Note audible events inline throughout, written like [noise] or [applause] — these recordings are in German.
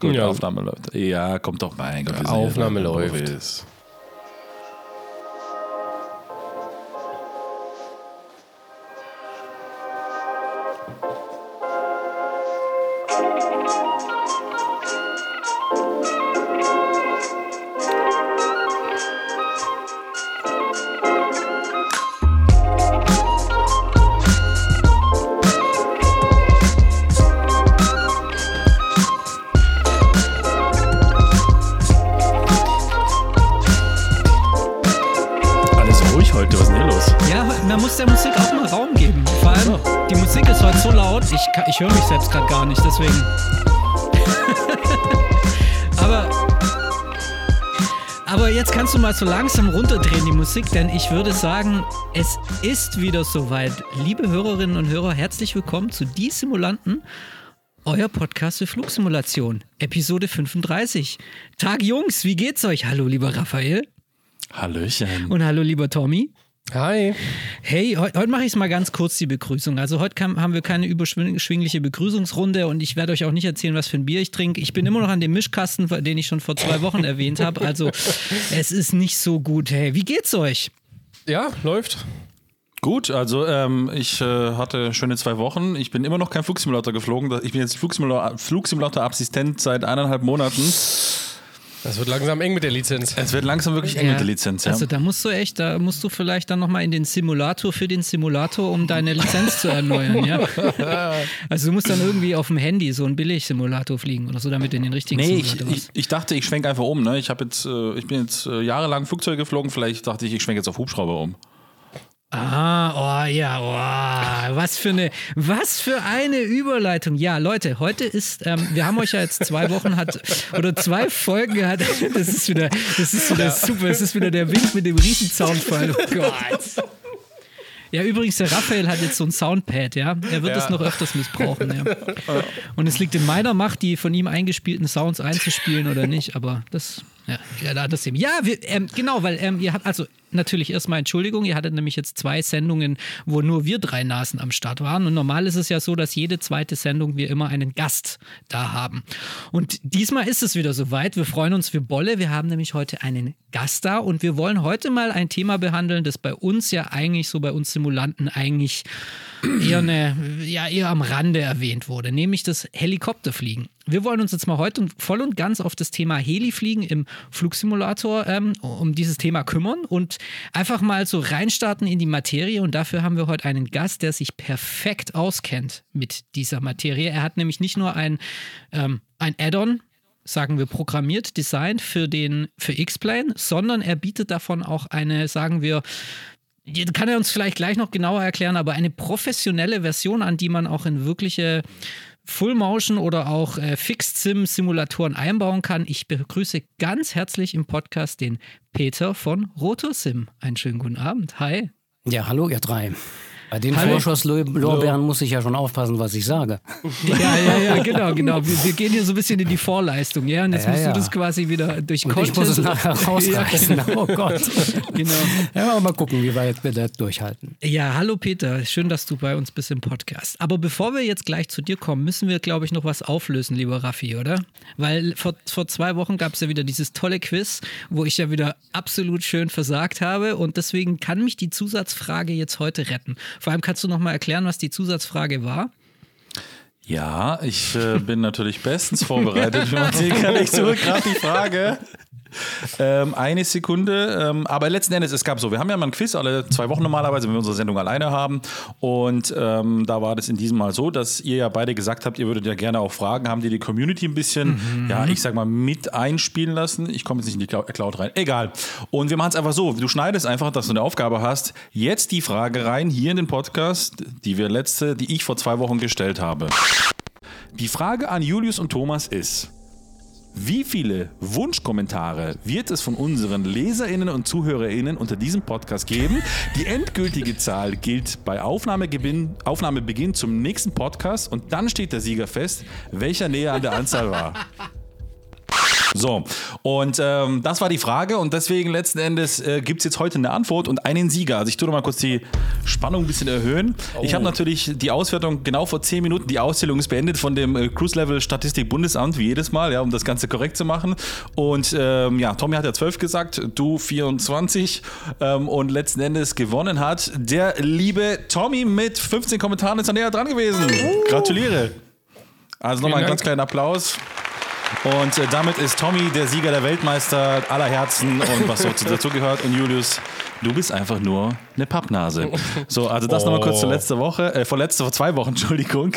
Gut, Ja. Aufnahme läuft. Ja, kommt doch mein Gott. Aufnahme läuft. Gar nicht, deswegen. [laughs] aber, aber jetzt kannst du mal so langsam runterdrehen, die Musik, denn ich würde sagen, es ist wieder soweit. Liebe Hörerinnen und Hörer, herzlich willkommen zu Die Simulanten, euer Podcast für Flugsimulation, Episode 35. Tag Jungs, wie geht's euch? Hallo, lieber Raphael. Hallöchen. Und hallo, lieber Tommy. Hi. Hey, heu- heute mache ich mal ganz kurz die Begrüßung. Also heute kam, haben wir keine überschwingliche Begrüßungsrunde und ich werde euch auch nicht erzählen, was für ein Bier ich trinke. Ich bin immer noch an dem Mischkasten, den ich schon vor zwei Wochen erwähnt habe. Also [laughs] es ist nicht so gut. Hey, wie geht's euch? Ja, läuft. Gut, also ähm, ich äh, hatte schöne zwei Wochen. Ich bin immer noch kein Flugsimulator geflogen. Ich bin jetzt Flugsimulator- Flugsimulator-Assistent seit eineinhalb Monaten. Das wird langsam eng mit der Lizenz. Es wird langsam wirklich eng mit der Lizenz. Ja. Also da musst du echt, da musst du vielleicht dann nochmal in den Simulator für den Simulator, um deine Lizenz zu erneuern, ja. [laughs] Also du musst dann irgendwie auf dem Handy so einen Billig-Simulator fliegen oder so, damit du in den richtigen Nee, ich, Simulator ich, ich dachte, ich schwenke einfach um. Ne? Ich, hab jetzt, äh, ich bin jetzt äh, jahrelang Flugzeug geflogen. Vielleicht dachte ich, ich schwenke jetzt auf Hubschrauber um. Ah, oh ja, oh, was für eine, was für eine Überleitung. Ja, Leute, heute ist, ähm, wir haben euch ja jetzt zwei Wochen hat oder zwei Folgen gehabt. Das ist wieder, das ist wieder super. Es ist wieder der Wind mit dem Riesenzaunfall. Oh Gott. Ja, übrigens, der Raphael hat jetzt so ein Soundpad, ja. Er wird Ja. es noch öfters missbrauchen, ja. Und es liegt in meiner Macht, die von ihm eingespielten Sounds einzuspielen oder nicht, aber das, ja, da das eben. Ja, wir, ähm, genau, weil ähm, ihr habt, also natürlich erstmal Entschuldigung, ihr hattet nämlich jetzt zwei Sendungen, wo nur wir drei Nasen am Start waren. Und normal ist es ja so, dass jede zweite Sendung wir immer einen Gast da haben. Und diesmal ist es wieder soweit. Wir freuen uns für Bolle. Wir haben nämlich heute einen Gast da und wir wollen heute mal ein Thema behandeln, das bei uns ja eigentlich so bei uns Simulanten eigentlich eher, eine, ja, eher am Rande erwähnt wurde, nämlich das Helikopterfliegen. Wir wollen uns jetzt mal heute voll und ganz auf das Thema Helifliegen im Flugsimulator ähm, um dieses Thema kümmern und einfach mal so reinstarten in die Materie. Und dafür haben wir heute einen Gast, der sich perfekt auskennt mit dieser Materie. Er hat nämlich nicht nur ein, ähm, ein Add-on, sagen wir, programmiert, designt für den für X-Plane, sondern er bietet davon auch eine, sagen wir, kann er uns vielleicht gleich noch genauer erklären, aber eine professionelle Version, an die man auch in wirkliche Full-Motion oder auch äh, Fixed-Sim-Simulatoren einbauen kann. Ich begrüße ganz herzlich im Podcast den Peter von RotoSim. Einen schönen guten Abend. Hi. Ja, hallo ihr drei. Bei den. Vorschusslorbeeren muss ich ja schon aufpassen, was ich sage. [laughs] Ja, ja, ja, genau, genau. Wir, wir gehen hier so ein bisschen in die Vorleistung, ja. Und jetzt Ja, musst ja. du das quasi wieder durch Und ich muss es nachher [laughs] rausreißen. [laughs] Oh Gott. Genau. Ja, aber mal gucken, wie weit wir das durchhalten. Ja, hallo Peter, schön, dass du bei uns bist im Podcast. Aber bevor wir jetzt gleich zu dir kommen, müssen wir, glaube ich, noch was auflösen, lieber Raffi, oder? Weil vor, vor zwei Wochen gab es ja wieder dieses tolle Quiz, wo ich ja wieder absolut schön versagt habe und deswegen kann mich die Zusatzfrage jetzt heute retten. Vor allem kannst du noch mal erklären, was die Zusatzfrage war? Ja, ich äh, bin natürlich bestens vorbereitet. Sehen kann ich zurück gerade die Frage. Ähm, eine Sekunde. Ähm, aber letzten Endes, es gab so, wir haben ja mal ein Quiz alle zwei Wochen normalerweise, wenn wir unsere Sendung alleine haben. Und ähm, da war das in diesem Mal so, dass ihr ja beide gesagt habt, ihr würdet ja gerne auch fragen, haben die die Community ein bisschen, ja, ich sag mal, mit einspielen lassen. Ich komme jetzt nicht in die Clou- Cloud rein. Egal. Und wir machen es einfach so, du schneidest einfach, dass du eine Aufgabe hast, jetzt die Frage rein, hier in den Podcast, die wir letzte, die ich vor zwei Wochen gestellt habe. Die Frage an Julius und Thomas ist, wie viele Wunschkommentare wird es von unseren LeserInnen und ZuhörerInnen unter diesem Podcast geben? Die endgültige Zahl gilt bei Aufnahmebeginn, zum nächsten Podcast und dann steht der Sieger fest, welcher näher an der Anzahl war. [laughs] So, und ähm, das war die Frage und deswegen letzten Endes äh, gibt es jetzt heute eine Antwort und einen Sieger. Also ich tue noch mal kurz die Spannung ein bisschen erhöhen. Ich habe natürlich die Auswertung genau vor 10 Minuten, die Auszählung ist beendet von dem äh, Cruise Level Statistik Bundesamt, wie jedes Mal, ja, um das Ganze korrekt zu machen. Und ähm, ja, Tommy hat ja 12 gesagt, du 24 ähm, und letzten Endes gewonnen hat der liebe Tommy mit 15 Kommentaren ist er näher dran gewesen. Gratuliere. Also nochmal einen ganz kleinen Applaus. Und äh, damit ist Tommy der Sieger der Weltmeister aller Herzen und was so dazu gehört. Und Julius, du bist einfach nur eine Pappnase. So, also das nochmal kurz zur letzte Woche, äh, vor letzte, vor zwei Wochen, [laughs] Entschuldigung.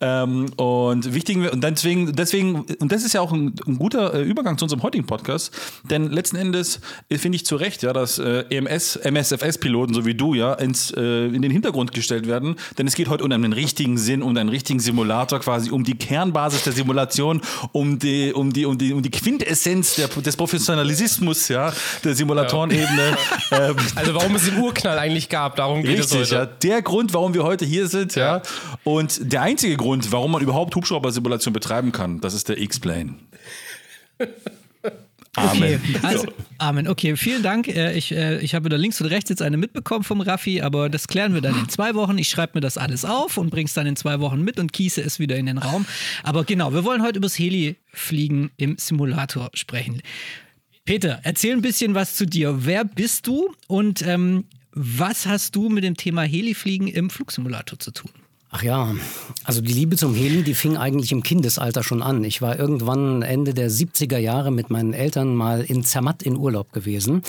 Ähm, und wichtig, und deswegen, deswegen, und das ist ja auch ein, ein guter äh, Übergang zu unserem heutigen Podcast, denn letzten Endes äh, finde ich zu Recht, ja, dass äh, EMS, MSFS-Piloten, so wie du, ja, ins, äh, in den Hintergrund gestellt werden, denn es geht heute um einen richtigen Sinn, um einen richtigen Simulator quasi, um die Kernbasis der Simulation, um die, um die, um die, um die Quintessenz der, des Professionalismus, ja, der Simulatorenebene. [laughs] Ähm, Also warum es den Urknall eigentlich gab, darum geht Richtig, es ja. heute. Der Grund, warum wir heute hier sind, ja. Ja. Und der einzige Grund, warum man überhaupt Hubschrauber-Simulation betreiben kann, das ist der X-Plane. [laughs] Okay, Amen. also, Amen. Okay, vielen Dank. Äh, Ich, äh, ich habe da links und rechts jetzt eine mitbekommen vom Raffi, aber das klären wir dann in zwei Wochen. Ich schreibe mir das alles auf und bring's dann in zwei Wochen mit und kiese es wieder in den Raum. Aber genau, wir wollen heute übers Heli-Fliegen im Simulator sprechen. Peter, erzähl ein bisschen was zu dir. Wer bist du und ähm, was hast du mit dem Thema Helifliegen im Flugsimulator zu tun? Ach ja, also die Liebe zum Heli, die fing eigentlich im Kindesalter schon an. Ich war irgendwann Ende der 70er Jahre mit meinen Eltern mal in Zermatt in Urlaub gewesen.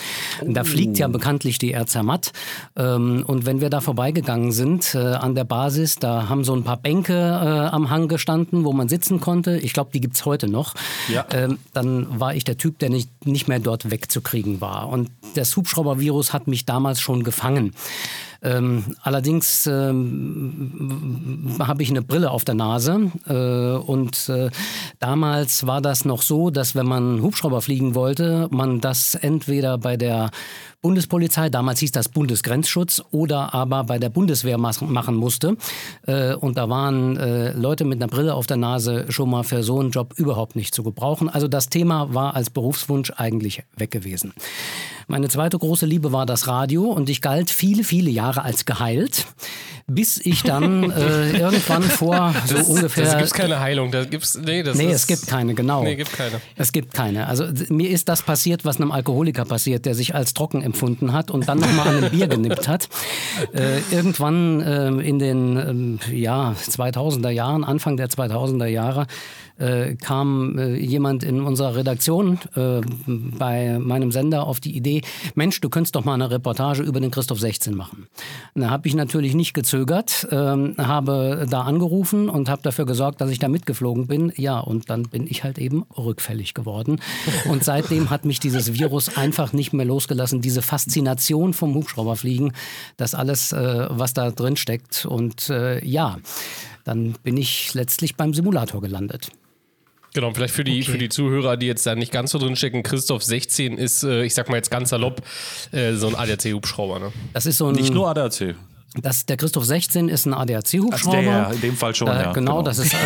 Da fliegt ja bekanntlich die Air Zermatt. Ähm, Und wenn wir da vorbeigegangen sind äh, an der Basis, da haben so ein paar Bänke äh, am Hang gestanden, wo man sitzen konnte. Ich glaube, die gibt's heute noch. Ja. Ähm, Dann war ich der Typ, der nicht, nicht mehr dort wegzukriegen war. Und das Hubschraubervirus hat mich damals schon gefangen. Ähm, allerdings ähm, habe ich eine Brille auf der Nase äh, und äh, damals war das noch so, dass wenn man Hubschrauber fliegen wollte, man das entweder bei der Bundespolizei, damals hieß das Bundesgrenzschutz, oder aber bei der Bundeswehr machen musste. Äh, und da waren äh, Leute mit einer Brille auf der Nase schon mal für so einen Job überhaupt nicht zu gebrauchen. Also das Thema war als Berufswunsch eigentlich weg gewesen. Meine zweite große Liebe war das Radio und ich galt viele, viele Jahre als geheilt, bis ich dann [laughs] äh, irgendwann vor so ungefähr... Da gibt es keine Heilung. Da gibt's, nee, das Nee, ist, es gibt keine, genau. Nee, gibt keine. Es gibt keine. Also mir ist das passiert, was einem Alkoholiker passiert, der sich als trocken empfunden hat und dann nochmal an einem Bier genippt hat. Äh, irgendwann ähm, in den ähm, ja, 2000er Jahren, Anfang der 2000er Jahre, äh, kam äh, jemand in unserer Redaktion äh, bei meinem Sender auf die Idee, Mensch, du könntest doch mal eine Reportage über den Christoph 16 machen. Da habe ich natürlich nicht gezögert, ähm, habe da angerufen und habe dafür gesorgt, dass ich da mitgeflogen bin. Ja, und dann bin ich halt eben rückfällig geworden. Und seitdem hat mich dieses Virus einfach nicht mehr losgelassen. Diese Faszination vom Hubschrauberfliegen, das alles, äh, was da drin steckt. Und äh, ja, dann bin ich letztlich beim Simulator gelandet. Genau, vielleicht für die, Okay. für die Zuhörer, die jetzt da nicht ganz so drin stecken, Christoph 16 ist, äh, ich sag mal jetzt ganz salopp, äh, so ein ADAC-Hubschrauber. Ne? Das ist so ein, Nicht nur ADAC. Das, der Christoph 16 ist ein Also ADAC-Hubschrauber. der, in dem Fall schon, Äh, ja. genau, das ist äh,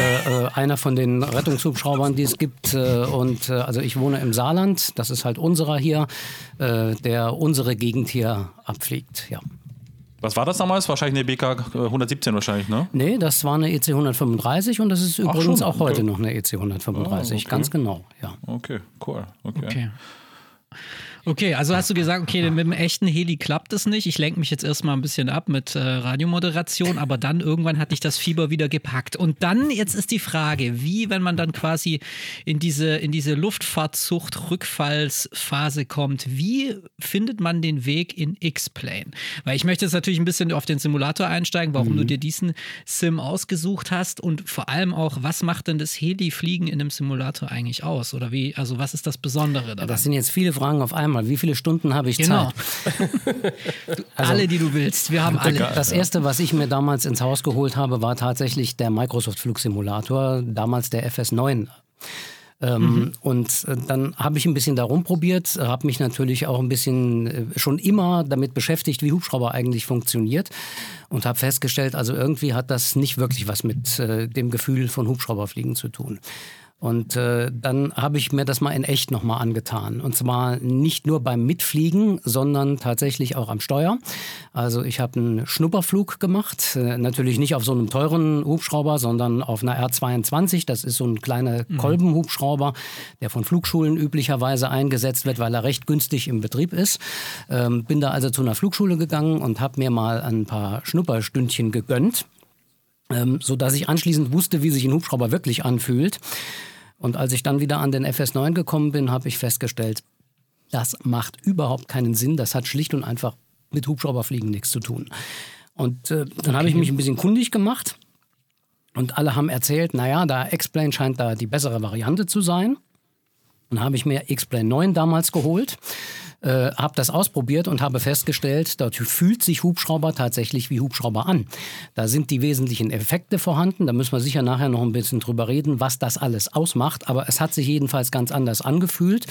äh, einer von den Rettungshubschraubern, die es gibt. Äh, und äh, also ich wohne im Saarland, das ist halt unserer hier, äh, der unsere Gegend hier abfliegt. Ja. Was war das damals? Wahrscheinlich eine BK 117 wahrscheinlich, ne? Nee, das war eine EC 135 und das ist übrigens auch heute Okay. noch eine EC 135. Ah, okay. Ganz genau, ja. Okay, cool. Okay. Okay. Okay, also hast du gesagt, okay, mit dem echten Heli klappt es nicht. Ich lenke mich jetzt erstmal ein bisschen ab mit äh, Radiomoderation, aber dann irgendwann hat dich das Fieber wieder gepackt. Und dann, jetzt ist die Frage, wie, wenn man dann quasi in diese, in diese Luftfahrtzucht-Rückfallsphase kommt, wie findet man den Weg in X-Plane? Weil ich möchte jetzt natürlich ein bisschen auf den Simulator einsteigen, warum du dir diesen Sim ausgesucht hast und vor allem auch, was macht denn das Heli-Fliegen in einem Simulator eigentlich aus? Oder wie, also was ist das Besondere daran? Das sind jetzt viele Fragen auf einmal. Wie viele Stunden habe ich Genau. Zeit? [laughs] alle, die du willst. Wir haben alle. Das erste, was ich mir damals ins Haus geholt habe, war tatsächlich der Microsoft Flugsimulator, damals der FS9. Ähm, Und äh, dann habe ich ein bisschen da rumprobiert, habe mich natürlich auch ein bisschen äh, schon immer damit beschäftigt, wie Hubschrauber eigentlich funktioniert und habe festgestellt, also irgendwie hat das nicht wirklich was mit äh, dem Gefühl von Hubschrauberfliegen zu tun. Und äh, dann habe ich mir das mal in echt nochmal angetan. Und zwar nicht nur beim Mitfliegen, sondern tatsächlich auch am Steuer. Also ich habe einen Schnupperflug gemacht. Äh, natürlich nicht auf so einem teuren Hubschrauber, sondern auf einer R22. Das ist so ein kleiner Kolbenhubschrauber, der von Flugschulen üblicherweise eingesetzt wird, weil er recht günstig im Betrieb ist. Ähm, bin da also zu einer Flugschule gegangen und habe mir mal ein paar Schnupperstündchen gegönnt ähm, so dass ich anschließend wusste, wie sich ein Hubschrauber wirklich anfühlt. Und als ich dann wieder an den FS9 gekommen bin, habe ich festgestellt, das macht überhaupt keinen Sinn. Das hat schlicht und einfach mit Hubschrauberfliegen nichts zu tun. Und äh, dann okay. habe ich mich ein bisschen kundig gemacht und alle haben erzählt, naja, da X-Plane scheint da die bessere Variante zu sein. Dann habe ich mir X-Plane 9 damals geholt äh, habe das ausprobiert und habe festgestellt, dort fühlt sich Hubschrauber tatsächlich wie Hubschrauber an. Da sind die wesentlichen Effekte vorhanden. Da müssen wir sicher nachher noch ein bisschen drüber reden, was das alles ausmacht. Aber es hat sich jedenfalls ganz anders angefühlt.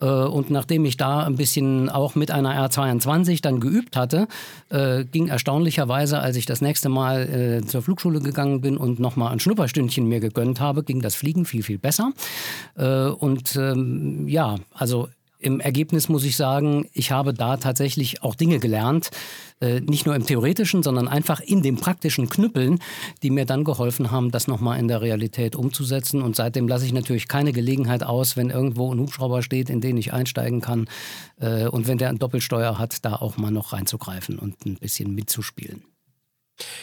Äh, und nachdem ich da ein bisschen auch mit einer R22 dann geübt hatte, äh, ging erstaunlicherweise, als ich das nächste Mal äh, zur Flugschule gegangen bin und nochmal ein Schnupperstündchen mir gegönnt habe, ging das Fliegen viel, viel besser. Äh, und ähm, ja, also im Ergebnis muss ich sagen, ich habe da tatsächlich auch Dinge gelernt, äh, nicht nur im theoretischen, sondern einfach in dem praktischen Knüppeln, die mir dann geholfen haben, das nochmal in der Realität umzusetzen. Und seitdem lasse ich natürlich keine Gelegenheit aus, wenn irgendwo ein Hubschrauber steht, in den ich einsteigen kann äh, und wenn der ein Doppelsteuer hat, da auch mal noch reinzugreifen und ein bisschen mitzuspielen.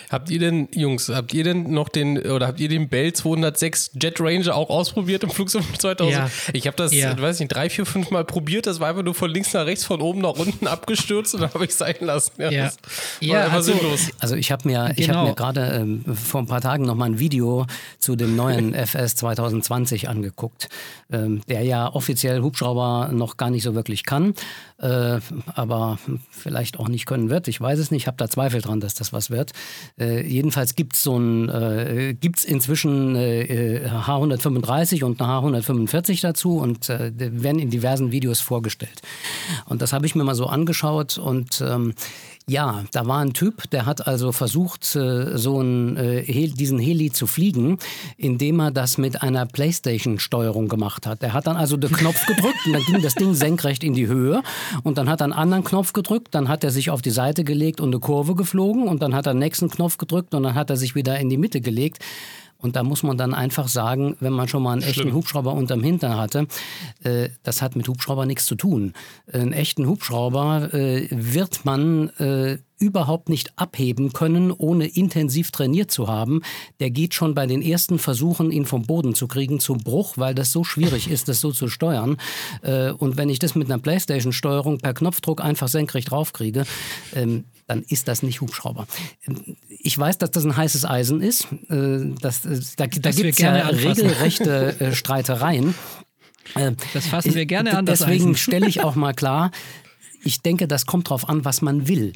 Habt ihr denn, Jungs, habt ihr denn noch den, oder habt ihr den Bell 206 Jet Ranger auch ausprobiert im Flug 2000? [laughs] Ja. Ich habe das, ja. weiß nicht, drei, vier, fünf Mal probiert. Das war einfach nur von links nach rechts, von oben nach unten [laughs] abgestürzt und dann habe ich es sein lassen. Ja, ja. ja also, also, ich habe mir, genau. hab mir gerade ähm, vor ein paar Tagen noch mal ein Video zu dem neuen [laughs] FS 2020 angeguckt, ähm, der ja offiziell Hubschrauber noch gar nicht so wirklich kann, äh, aber vielleicht auch nicht können wird. Ich weiß es nicht, ich habe da Zweifel dran, dass das was wird. Äh, jedenfalls gibt es so ein, äh, gibt's inzwischen äh, H135 und eine H145 dazu und äh, werden in diversen Videos vorgestellt. Und das habe ich mir mal so angeschaut und ähm, ja, da war ein Typ, der hat also versucht, äh, so einen, äh, diesen Heli zu fliegen, indem er das mit einer Playstation-Steuerung gemacht hat. Er hat dann also den Knopf gedrückt und dann ging das Ding senkrecht in die Höhe und dann hat er einen anderen Knopf gedrückt, dann hat er sich auf die Seite gelegt und eine Kurve geflogen und dann hat er den nächsten Knopf gedrückt und dann hat er sich wieder in die Mitte gelegt. Und da muss man dann einfach sagen, wenn man schon mal einen Schlimm. echten Hubschrauber unterm Hintern hatte, äh, das hat mit Hubschrauber nichts zu tun. Einen echten Hubschrauber äh, wird man äh, überhaupt nicht abheben können, ohne intensiv trainiert zu haben. Der geht schon bei den ersten Versuchen, ihn vom Boden zu kriegen, zum Bruch, weil das so schwierig ist, das so zu steuern. Äh, und wenn ich das mit einer Playstation-Steuerung per Knopfdruck einfach senkrecht draufkriege, ähm, dann ist das nicht Hubschrauber. Ich weiß, dass das ein heißes Eisen ist. Äh, das, äh, da da gibt es ja regelrechte äh, [laughs] Streitereien. Das fassen wir gerne an. Deswegen stelle ich auch [laughs] mal klar, ich denke, das kommt darauf an, was man will.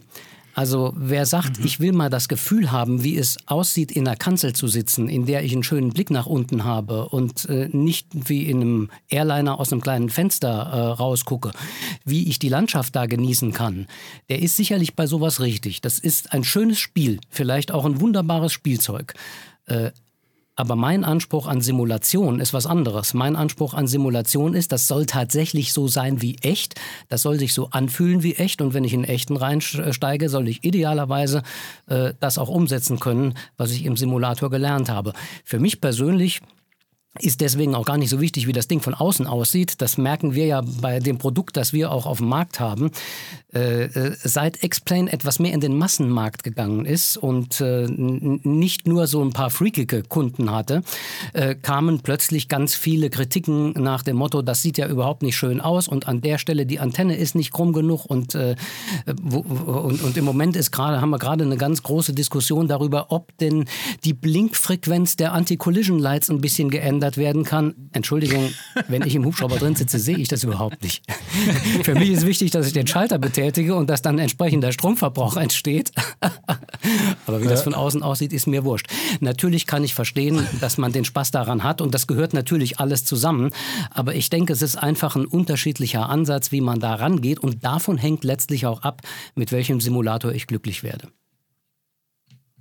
Also wer sagt, mhm. ich will mal das Gefühl haben, wie es aussieht, in einer Kanzel zu sitzen, in der ich einen schönen Blick nach unten habe und äh, nicht wie in einem Airliner aus einem kleinen Fenster äh, rausgucke, wie ich die Landschaft da genießen kann, der ist sicherlich bei sowas richtig. Das ist ein schönes Spiel, vielleicht auch ein wunderbares Spielzeug. Äh, aber mein Anspruch an Simulation ist was anderes. Mein Anspruch an Simulation ist, das soll tatsächlich so sein wie echt. Das soll sich so anfühlen wie echt. Und wenn ich in echten reinsteige, soll ich idealerweise äh, das auch umsetzen können, was ich im Simulator gelernt habe. Für mich persönlich ist deswegen auch gar nicht so wichtig, wie das Ding von außen aussieht. Das merken wir ja bei dem Produkt, das wir auch auf dem Markt haben. Äh, äh seit Explain etwas mehr in den Massenmarkt gegangen ist und äh, nicht nur so ein paar freakige Kunden hatte, äh, kamen plötzlich ganz viele Kritiken nach dem Motto, das sieht ja überhaupt nicht schön aus und an der Stelle die Antenne ist nicht krumm genug und, äh, wo, und, und, im Moment ist gerade, haben wir gerade eine ganz große Diskussion darüber, ob denn die Blinkfrequenz der Anti-Collision Lights ein bisschen geändert verändert werden kann. Entschuldigung, wenn ich im Hubschrauber drin sitze, sehe ich das überhaupt nicht. [laughs] Für mich ist wichtig, dass ich den Schalter betätige und dass dann entsprechender Stromverbrauch entsteht. [laughs] Aber wie das von außen aussieht, ist mir wurscht. Natürlich kann ich verstehen, dass man den Spaß daran hat und das gehört natürlich alles zusammen. Aber ich denke, es ist einfach ein unterschiedlicher Ansatz, wie man da rangeht und davon hängt letztlich auch ab, mit welchem Simulator ich glücklich werde.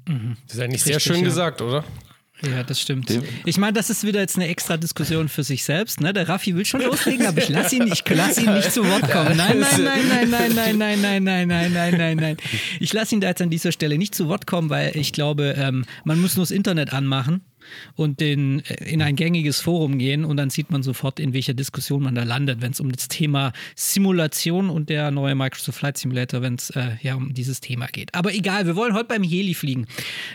Das ist eigentlich Richtig, sehr schön ja. gesagt, oder? Ja, das stimmt. Ich meine, das ist wieder jetzt eine extra Diskussion für sich selbst. Ne? Der Raffi will schon loslegen, aber ich lasse ihn, ich lasse ihn nicht zu Wort kommen. Nein, nein, nein, nein, nein, nein, nein, nein, nein, nein, nein, nein, nein. Ich lasse ihn da jetzt an dieser Stelle nicht zu Wort kommen, weil ich glaube, ähm, man muss nur das Internet anmachen und den, äh, in ein gängiges Forum gehen und dann sieht man sofort, in welcher Diskussion man da landet, wenn es um das Thema Simulation und der neue Microsoft Flight Simulator, wenn es äh, ja um dieses Thema geht. Aber egal, wir wollen heute beim Heli-Fliegen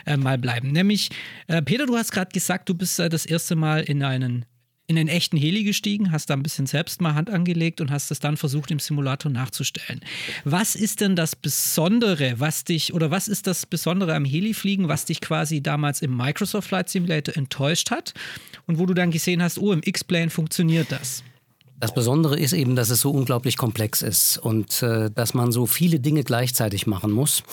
äh, mal bleiben. Nämlich, äh, Peter, du hast gerade gesagt, du bist äh, das erste Mal in einen in den echten Heli gestiegen, hast da ein bisschen selbst mal Hand angelegt und hast es dann versucht, im Simulator nachzustellen. Was ist denn das Besondere, was dich, oder was ist das Besondere am Heli-Fliegen, was dich quasi damals im Microsoft Flight Simulator enttäuscht hat und wo du dann gesehen hast, oh, im X-Plane funktioniert das? Das Besondere ist eben, dass es so unglaublich komplex ist und äh, dass man so viele Dinge gleichzeitig machen muss,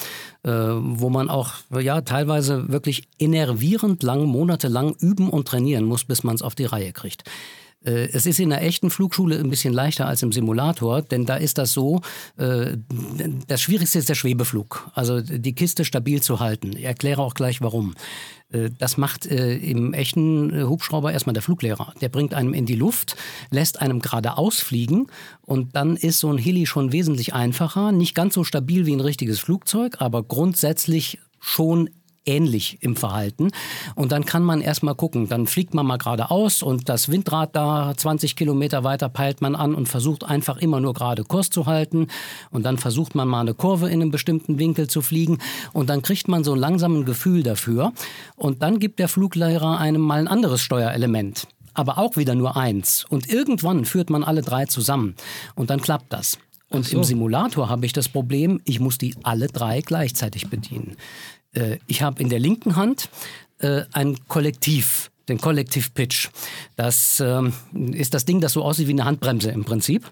äh, wo man auch ja teilweise wirklich enervierend lang, monatelang üben und trainieren muss, bis man es auf die Reihe kriegt. Äh, es ist in der echten Flugschule ein bisschen leichter als im Simulator, denn da ist das so, äh, das Schwierigste ist der Schwebeflug, also die Kiste stabil zu halten. Ich erkläre auch gleich warum. Äh, das macht im echten Hubschrauber erstmal der Fluglehrer. Der bringt einem in die Luft, lässt einem geradeaus fliegen und dann ist so ein Heli schon wesentlich einfacher. Nicht ganz so stabil wie ein richtiges Flugzeug, aber grundsätzlich schon ähnlich im Verhalten. Und dann kann man erstmal gucken. Dann fliegt man mal geradeaus und das Windrad da 20 Kilometer weiter peilt man an und versucht einfach immer nur gerade Kurs zu halten. Und dann versucht man mal eine Kurve in einem bestimmten Winkel zu fliegen. Und dann kriegt man so langsam ein Gefühl dafür. Und dann gibt der Fluglehrer einem mal ein anderes Steuerelement aber auch wieder nur eins. Und irgendwann führt man alle drei zusammen und dann klappt das. Und so. im Simulator habe ich das Problem, ich muss die alle drei gleichzeitig bedienen. Äh, ich habe in der linken Hand äh, ein Kollektiv, den Kollektiv Pitch. Das äh, ist das Ding, das so aussieht wie eine Handbremse im Prinzip.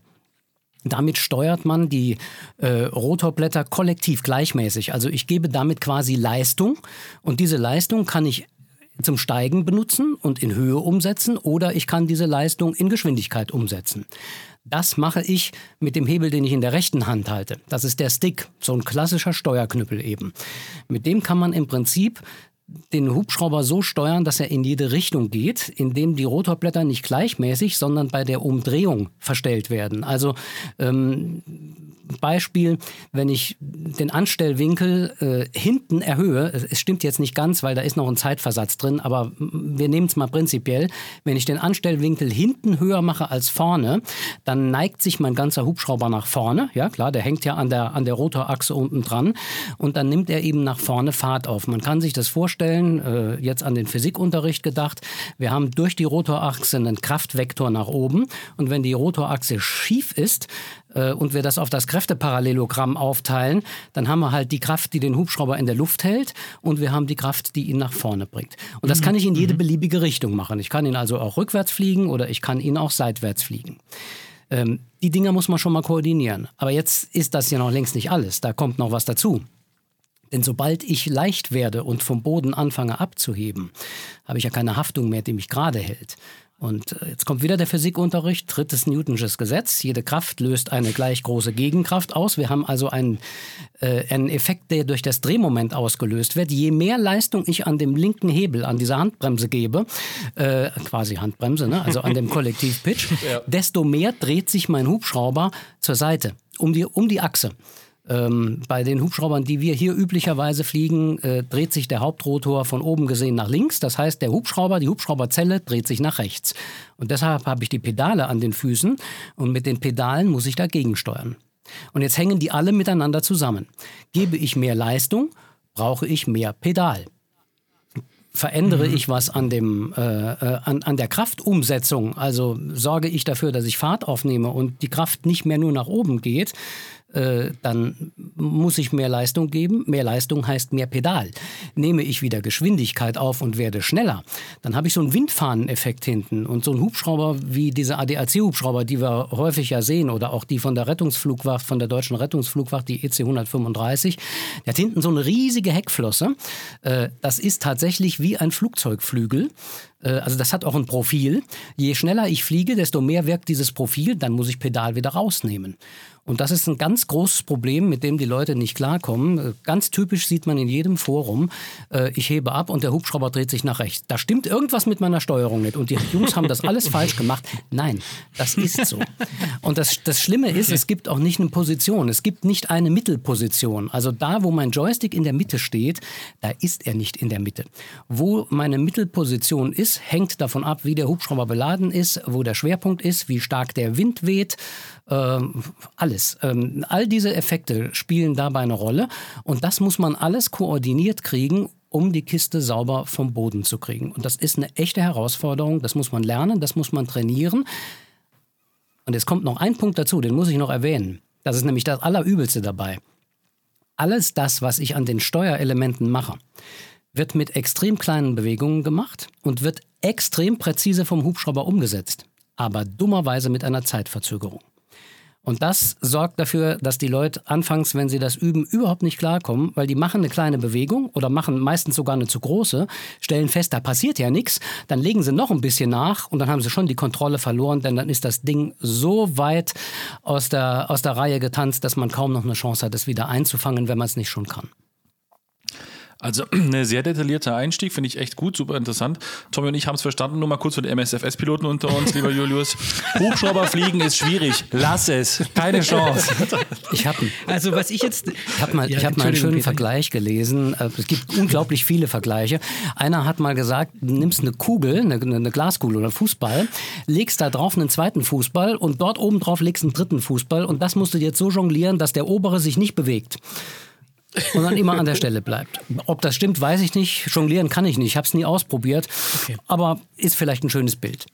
Damit steuert man die äh, Rotorblätter kollektiv gleichmäßig. Also ich gebe damit quasi Leistung und diese Leistung kann ich zum Steigen benutzen und in Höhe umsetzen oder ich kann diese Leistung in Geschwindigkeit umsetzen. Das mache ich mit dem Hebel, den ich in der rechten Hand halte. Das ist der Stick, so ein klassischer Steuerknüppel eben. Mit dem kann man im Prinzip den Hubschrauber so steuern, dass er in jede Richtung geht, indem die Rotorblätter nicht gleichmäßig, sondern bei der Umdrehung verstellt werden. Also ähm, Beispiel, wenn ich den Anstellwinkel äh, hinten erhöhe, es stimmt jetzt nicht ganz, weil da ist noch ein Zeitversatz drin, aber wir nehmen es mal prinzipiell, wenn ich den Anstellwinkel hinten höher mache als vorne, dann neigt sich mein ganzer Hubschrauber nach vorne, ja klar, der hängt ja an der, an der Rotorachse unten dran und dann nimmt er eben nach vorne Fahrt auf. Man kann sich das vorstellen, äh, jetzt an den Physikunterricht gedacht, wir haben durch die Rotorachse einen Kraftvektor nach oben und wenn die Rotorachse schief ist, äh, und wir das auf das Kräfteparallelogramm aufteilen, dann haben wir halt die Kraft, die den Hubschrauber in der Luft hält und wir haben die Kraft, die ihn nach vorne bringt. Und das mhm. kann ich in jede mhm. beliebige Richtung machen. Ich kann ihn also auch rückwärts fliegen oder ich kann ihn auch seitwärts fliegen. Ähm, die Dinger muss man schon mal koordinieren. Aber jetzt ist das ja noch längst nicht alles. Da kommt noch was dazu. Denn sobald ich leicht werde und vom Boden anfange abzuheben, habe ich ja keine Haftung mehr, die mich gerade hält. Und äh, jetzt kommt wieder der Physikunterricht, drittes Newtonsches Gesetz. Jede Kraft löst eine gleich große Gegenkraft aus. Wir haben also einen, äh, einen Effekt, der durch das Drehmoment ausgelöst wird. Je mehr Leistung ich an dem linken Hebel, an dieser Handbremse gebe, äh, quasi Handbremse, ne? also an dem [laughs] Kollektivpitch, ja. desto mehr dreht sich mein Hubschrauber zur Seite, um die, um die Achse. Ähm, bei den Hubschraubern, die wir hier üblicherweise fliegen, äh, dreht sich der Hauptrotor von oben gesehen nach links. Das heißt, der Hubschrauber, die Hubschrauberzelle dreht sich nach rechts. Und deshalb habe ich die Pedale an den Füßen und mit den Pedalen muss ich dagegen steuern. Und jetzt hängen die alle miteinander zusammen. Gebe ich mehr Leistung, brauche ich mehr Pedal verändere mhm. ich was an, dem, äh, äh, an, an der Kraftumsetzung, also sorge ich dafür, dass ich Fahrt aufnehme und die Kraft nicht mehr nur nach oben geht, äh, dann muss ich mehr Leistung geben. Mehr Leistung heißt mehr Pedal. Nehme ich wieder Geschwindigkeit auf und werde schneller, dann habe ich so einen Windfahneneffekt hinten. Und so ein Hubschrauber wie diese ADAC-Hubschrauber, die wir häufig ja sehen, oder auch die von der Rettungsflugwacht, von der deutschen Rettungsflugwacht, die EC 135, der hat hinten so eine riesige Heckflosse. Äh, das ist tatsächlich wie ein Flugzeugflügel. Äh, also das hat auch ein Profil. Je schneller ich fliege, desto mehr wirkt dieses Profil, dann muss ich Pedal wieder rausnehmen. Und das ist ein ganz großes Problem, mit dem die Leute nicht klarkommen. Äh, ganz typisch sieht man in jedem Forum, äh, ich hebe ab und der Hubschrauber dreht sich nach rechts. Da stimmt irgendwas mit meiner Steuerung nicht. Und die Jungs haben das alles falsch gemacht. Nein, das ist so. Und das, das Schlimme ist, es gibt auch nicht eine Position. Es gibt nicht eine Mittelposition. Also da, wo mein Joystick in der Mitte steht, da ist er nicht in der Mitte. Wo meine Mittelposition ist, hängt davon ab, wie der Hubschrauber beladen ist, wo der Schwerpunkt ist, wie stark der Wind weht, ähm, alles. Ähm, all diese Effekte spielen dabei eine Rolle und das muss man alles koordiniert kriegen, um die Kiste sauber vom Boden zu kriegen. Und das ist eine echte Herausforderung, das muss man lernen, das muss man trainieren. Und es kommt noch ein Punkt dazu, den muss ich noch erwähnen. Das ist nämlich das Allerübelste dabei. Alles das, was ich an den Steuerelementen mache, wird mit extrem kleinen Bewegungen gemacht und wird extrem präzise vom Hubschrauber umgesetzt, aber dummerweise mit einer Zeitverzögerung. Und das sorgt dafür, dass die Leute anfangs, wenn sie das üben, überhaupt nicht klarkommen, weil die machen eine kleine Bewegung oder machen meistens sogar eine zu große, stellen fest, da passiert ja nichts, dann legen sie noch ein bisschen nach und dann haben sie schon die Kontrolle verloren, denn dann ist das Ding so weit aus der, aus der Reihe getanzt, dass man kaum noch eine Chance hat, es wieder einzufangen, wenn man es nicht schon kann. Also [clears throat] ein sehr detaillierter Einstieg, finde ich echt gut, super interessant. Tommy und ich haben es verstanden, nur mal kurz für die MSFS-Piloten unter uns, lieber Julius. [laughs] Hubschrauber fliegen ist schwierig, lass es, keine Chance. [laughs] Ich habe also was ich jetzt, ich habe mal, ja, hab mal einen schönen Peter. Vergleich gelesen. Äh, es gibt unglaublich viele Vergleiche. Einer hat mal gesagt, du nimmst eine Kugel, eine, eine Glaskugel oder Fußball, legst da drauf einen zweiten Fußball und dort oben drauf legst einen dritten Fußball und das musst du jetzt so jonglieren, dass der obere sich nicht bewegt und dann immer an der Stelle bleibt. Ob das stimmt, weiß ich nicht. Jonglieren kann ich nicht. Ich habe es nie ausprobiert. Okay. Aber ist vielleicht ein schönes Bild.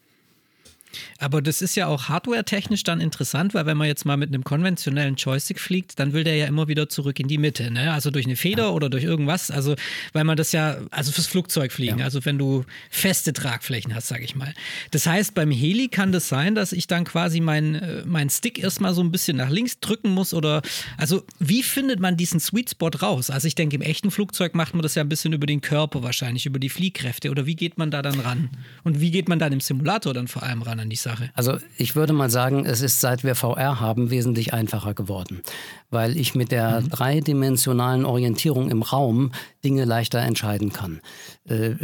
Aber das ist ja auch hardware-technisch dann interessant, weil wenn man jetzt mal mit einem konventionellen Joystick fliegt, dann will der ja immer wieder zurück in die Mitte, ne? Also durch eine Feder ja. oder durch irgendwas. Also, weil man das ja, also fürs Flugzeugfliegen, ja. also wenn du feste Tragflächen hast, sage ich mal. Das heißt, beim Heli kann das sein, dass ich dann quasi meinen äh, mein Stick erstmal so ein bisschen nach links drücken muss oder, also wie findet man diesen Sweet Spot raus? Also ich denke, im echten Flugzeug macht man das ja ein bisschen über den Körper wahrscheinlich, über die Fliehkräfte oder wie geht man da dann ran? Und wie geht man dann im Simulator dann vor allem ran an die Sache? Also ich würde mal sagen, es ist seit wir VR haben wesentlich einfacher geworden, weil ich mit der mhm. dreidimensionalen Orientierung im Raum Dinge leichter entscheiden kann. Äh, äh,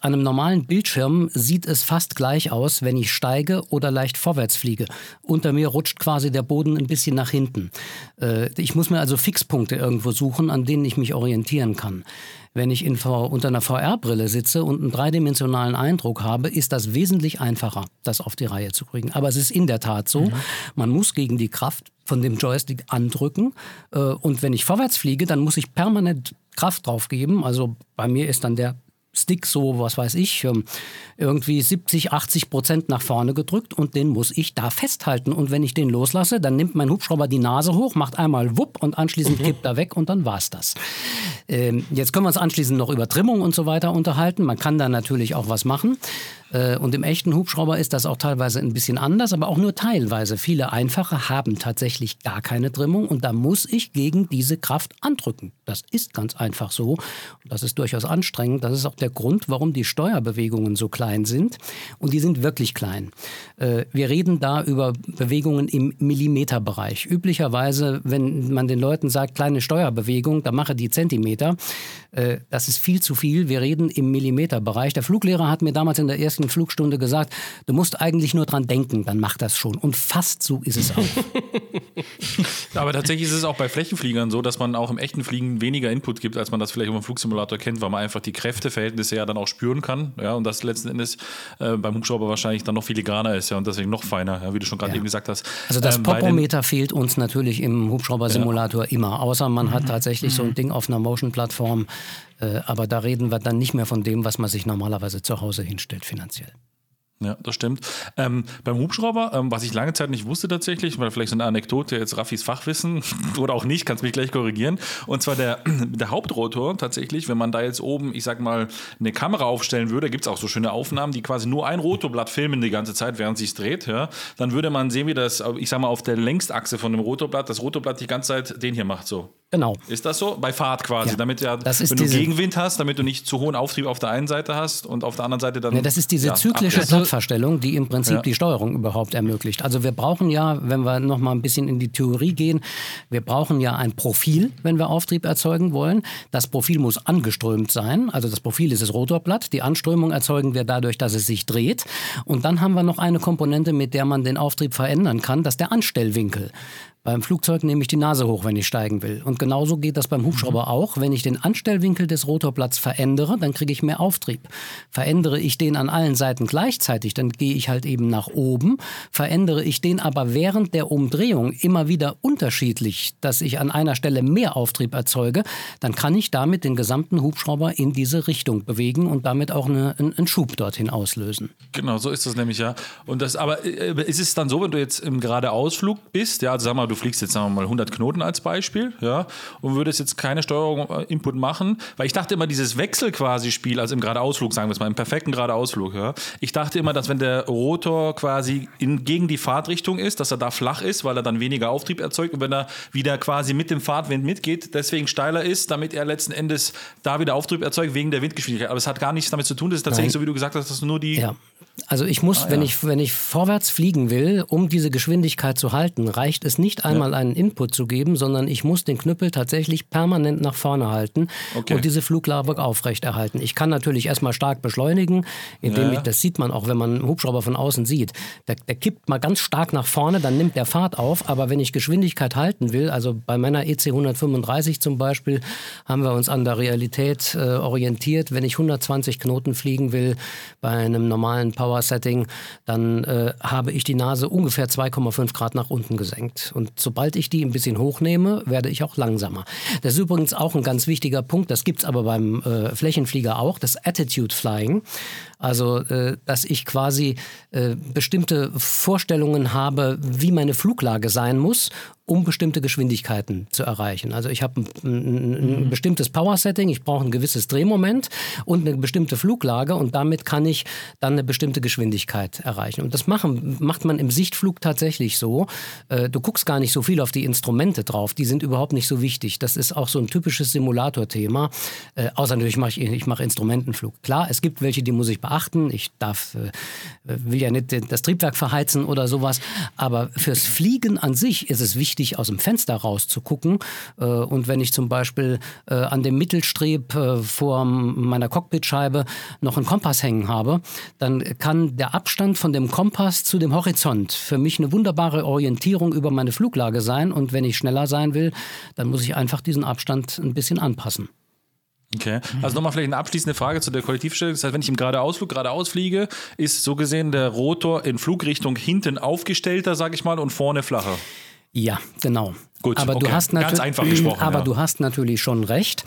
an einem normalen Bildschirm sieht es fast gleich aus, wenn ich steige oder leicht vorwärts fliege. Unter mir rutscht quasi der Boden ein bisschen nach hinten. Äh, ich muss mir also Fixpunkte irgendwo suchen, an denen ich mich orientieren kann. Wenn ich in v unter einer VR-Brille sitze und einen dreidimensionalen Eindruck habe, ist das wesentlich einfacher, das auf die Reihe zu kriegen. Aber es ist in der Tat so, mhm. man muss gegen die Kraft von dem Joystick andrücken. Äh, und wenn ich vorwärts fliege, dann muss ich permanent Kraft drauf geben. Also bei mir ist dann der Stick so, was weiß ich, ähm, irgendwie 70, 80 Prozent nach vorne gedrückt und den muss ich da festhalten. Und wenn ich den loslasse, dann nimmt mein Hubschrauber die Nase hoch, macht einmal wupp und anschließend mhm. kippt er weg und dann war's das. Ähm, jetzt können wir uns anschließend noch über Trimmung und so weiter unterhalten. Man kann da natürlich auch was machen. Äh, und im echten Hubschrauber ist das auch teilweise ein bisschen anders, aber auch nur teilweise. Viele einfache haben tatsächlich gar keine Trimmung und da muss ich gegen diese Kraft andrücken. Das ist ganz einfach so. das ist durchaus anstrengend. Das ist auch der Grund, warum die Steuerbewegungen so klein sind. Und die sind wirklich klein. Äh, wir reden da über Bewegungen im Millimeterbereich. Üblicherweise, wenn man den Leuten sagt, kleine Steuerbewegung, dann mache die Zentimeter. Äh, das ist viel zu viel. Wir reden im Millimeterbereich. Der Fluglehrer hat mir damals in der ersten Flugstunde gesagt, du musst eigentlich nur dran denken, dann macht das schon. Und fast so ist es auch. [laughs] Aber tatsächlich ist es auch bei Flächenfliegern so, dass man auch im echten Fliegen weniger Input gibt, als man das vielleicht im Flugsimulator kennt, weil man einfach die Kräfteverhältnisse ja dann auch spüren kann. Ja, und das letzten Endes äh, beim Hubschrauber wahrscheinlich dann noch filigraner ist ja, und deswegen noch feiner, ja, wie du schon gerade ja. eben gesagt hast. Also das ähm, Popometer fehlt uns natürlich im Hubschraubersimulator ja. immer, außer man hat mhm. tatsächlich mhm. so ein mhm. Ding auf einer Motion-Plattform, aber da reden wir dann nicht mehr von dem, was man sich normalerweise zu Hause hinstellt finanziell. Ja, das stimmt. Ähm, beim Hubschrauber, ähm, was ich lange Zeit nicht wusste tatsächlich, weil vielleicht so eine Anekdote, jetzt Raffis Fachwissen [laughs] oder auch nicht, kannst mich gleich korrigieren. Und zwar der, [clears throat] der Hauptrotor tatsächlich, wenn man da jetzt oben, ich sag mal, eine Kamera aufstellen würde, gibt es auch so schöne Aufnahmen, die quasi nur ein Rotorblatt filmen die ganze Zeit, während sich dreht, ja, dann würde man sehen, wie das, ich sag mal, auf der Längsachse von dem Rotorblatt, das Rotorblatt die ganze Zeit den hier macht so. Genau. Ist das so? Bei Fahrt quasi, Ja. damit ja, wenn du Gegenwind hast, damit du nicht zu hohen Auftrieb auf der einen Seite hast und auf der anderen Seite dann. Ja, das ist diese ja, zyklische. Blattverstellung, die im Prinzip Ja. die Steuerung überhaupt ermöglicht. Also wir brauchen ja, wenn wir noch mal ein bisschen in die Theorie gehen, wir brauchen ja ein Profil, wenn wir Auftrieb erzeugen wollen. Das Profil muss angeströmt sein. Also das Profil ist das Rotorblatt. Die Anströmung erzeugen wir dadurch, dass es sich dreht. Und dann haben wir noch eine Komponente, mit der man den Auftrieb verändern kann. Das ist der Anstellwinkel. Beim Flugzeug nehme ich die Nase hoch, wenn ich steigen will. Und genauso geht das beim Hubschrauber auch. Wenn ich den Anstellwinkel des Rotorblatts verändere, dann kriege ich mehr Auftrieb. Verändere ich den an allen Seiten gleichzeitig, dann gehe ich halt eben nach oben. Verändere ich den aber während der Umdrehung immer wieder unterschiedlich, dass ich an einer Stelle mehr Auftrieb erzeuge, dann kann ich damit den gesamten Hubschrauber in diese Richtung bewegen und damit auch eine, einen, einen Schub dorthin auslösen. Genau, so ist das nämlich ja. Und das, aber äh, ist es dann so, wenn du jetzt im Geradeausflug bist, ja, also sag mal, du fliegst jetzt sagen wir mal 100 Knoten als Beispiel, ja, und würdest jetzt keine Steuerung Input machen, weil ich dachte immer dieses Wechsel quasi Spiel, also im Geradeausflug, sagen wir es mal, im perfekten Geradeausflug, ja, ich dachte immer, dass wenn der Rotor quasi in, gegen die Fahrtrichtung ist, dass er da flach ist, weil er dann weniger Auftrieb erzeugt und wenn er wieder quasi mit dem Fahrtwind mitgeht, deswegen steiler ist, damit er letzten Endes da wieder Auftrieb erzeugt wegen der Windgeschwindigkeit. Aber es hat gar nichts damit zu tun, das ist tatsächlich Nein. so, wie du gesagt hast, dass nur die Ja. Also ich muss, wenn, ich, wenn ich vorwärts fliegen will, um diese Geschwindigkeit zu halten, reicht es nicht einmal einen Input zu geben, sondern ich muss den Knüppel tatsächlich permanent nach vorne halten Okay. und diese Fluglage aufrechterhalten. Ich kann natürlich erstmal stark beschleunigen, indem Ja. ich, das sieht man auch, wenn man einen Hubschrauber von außen sieht, der, der kippt mal ganz stark nach vorne, dann nimmt der Fahrt auf, aber wenn ich Geschwindigkeit halten will, also bei meiner EC 135 zum Beispiel, haben wir uns an der Realität äh, orientiert. Wenn ich 120 Knoten fliegen will bei einem normalen Power-Setting, dann äh, habe ich die Nase ungefähr 2,5 Grad nach unten gesenkt. Und sobald ich die ein bisschen hochnehme, werde ich auch langsamer. Das ist übrigens auch ein ganz wichtiger Punkt, das gibt es aber beim äh, Flächenflieger auch, das Attitude Flying. Also, äh, dass ich quasi äh, bestimmte Vorstellungen habe, wie meine Fluglage sein muss, um bestimmte Geschwindigkeiten zu erreichen. Also ich habe ein, ein, ein bestimmtes Power-Setting, ich brauche ein gewisses Drehmoment und eine bestimmte Fluglage und damit kann ich dann eine bestimmte Geschwindigkeit erreichen. Und das machen, macht man im Sichtflug tatsächlich so. Äh, Du guckst gar nicht so viel auf die Instrumente drauf, die sind überhaupt nicht so wichtig. Das ist auch so ein typisches Simulator-Thema. Äh, außer natürlich mache ich, ich mache Instrumentenflug. Klar, es gibt welche, die muss ich beachten. Ich darf, äh, will ja nicht das Triebwerk verheizen oder sowas. Aber fürs Fliegen an sich ist es wichtig, aus dem Fenster raus zu gucken. Äh, und wenn ich zum Beispiel äh, an dem Mittelstreb äh, vor meiner Cockpitscheibe noch einen Kompass hängen habe, dann kann der Abstand von dem Kompass zu dem Horizont für mich eine wunderbare Orientierung über meine Fluglage sein. Und wenn ich schneller sein will, dann muss ich einfach diesen Abstand ein bisschen anpassen. Okay. Also nochmal vielleicht eine abschließende Frage zu der Kollektivstellung. Das heißt, wenn ich im Geradeausflug geradeaus fliege, ist so gesehen der Rotor in Flugrichtung hinten aufgestellter, sag ich mal, und vorne flacher. Ja, genau. Gut, aber okay. du hast Ganz natürlich, einfach gesprochen, [clears throat] aber ja. du hast natürlich schon recht.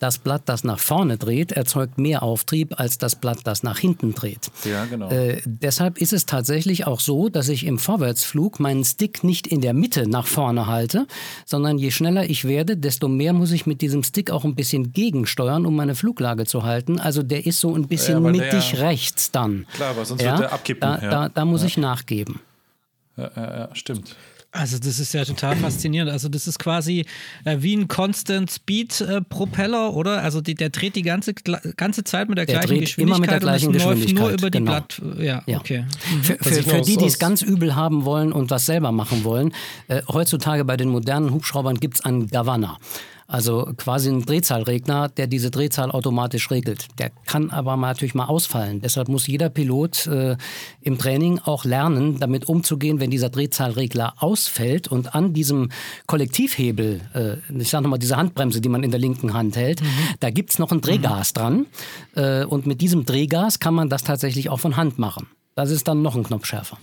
Das Blatt, das nach vorne dreht, erzeugt mehr Auftrieb als das Blatt, das nach hinten dreht. Ja, genau. Äh, deshalb ist es tatsächlich auch so, dass ich im Vorwärtsflug meinen Stick nicht in der Mitte nach vorne halte, sondern je schneller ich werde, desto mehr muss ich mit diesem Stick auch ein bisschen gegensteuern, um meine Fluglage zu halten. Also der ist so ein bisschen Ja, der mittig ja- rechts dann. Klar, weil sonst wird der abkippen, Da, ja. da, da muss ich nachgeben. Ja, ja, ja, stimmt. Also das ist ja total faszinierend. Also das ist quasi äh, wie ein Constant Speed äh, Propeller, oder? Also die, der dreht die ganze, ganze Zeit mit der, Der gleichen dreht Geschwindigkeit immer mit der gleichen und es läuft nur Geschwindigkeit, über die genau. Blatt. Ja, Ja. okay. Für, Was für, für noch die, die es ganz übel haben wollen und was selber machen wollen, äh, heutzutage bei den modernen Hubschraubern gibt es einen Governor. Also quasi einen Drehzahlregner, der diese Drehzahl automatisch regelt. Der kann aber mal natürlich mal ausfallen. Deshalb muss jeder Pilot äh, im Training auch lernen, damit umzugehen, wenn dieser Drehzahlregler ausfällt und an diesem Kollektivhebel, äh, ich sage nochmal diese Handbremse, die man in der linken Hand hält, da gibt es noch ein Drehgas dran. Äh, und mit diesem Drehgas kann man das tatsächlich auch von Hand machen. Das ist dann noch ein Knopf schärfer.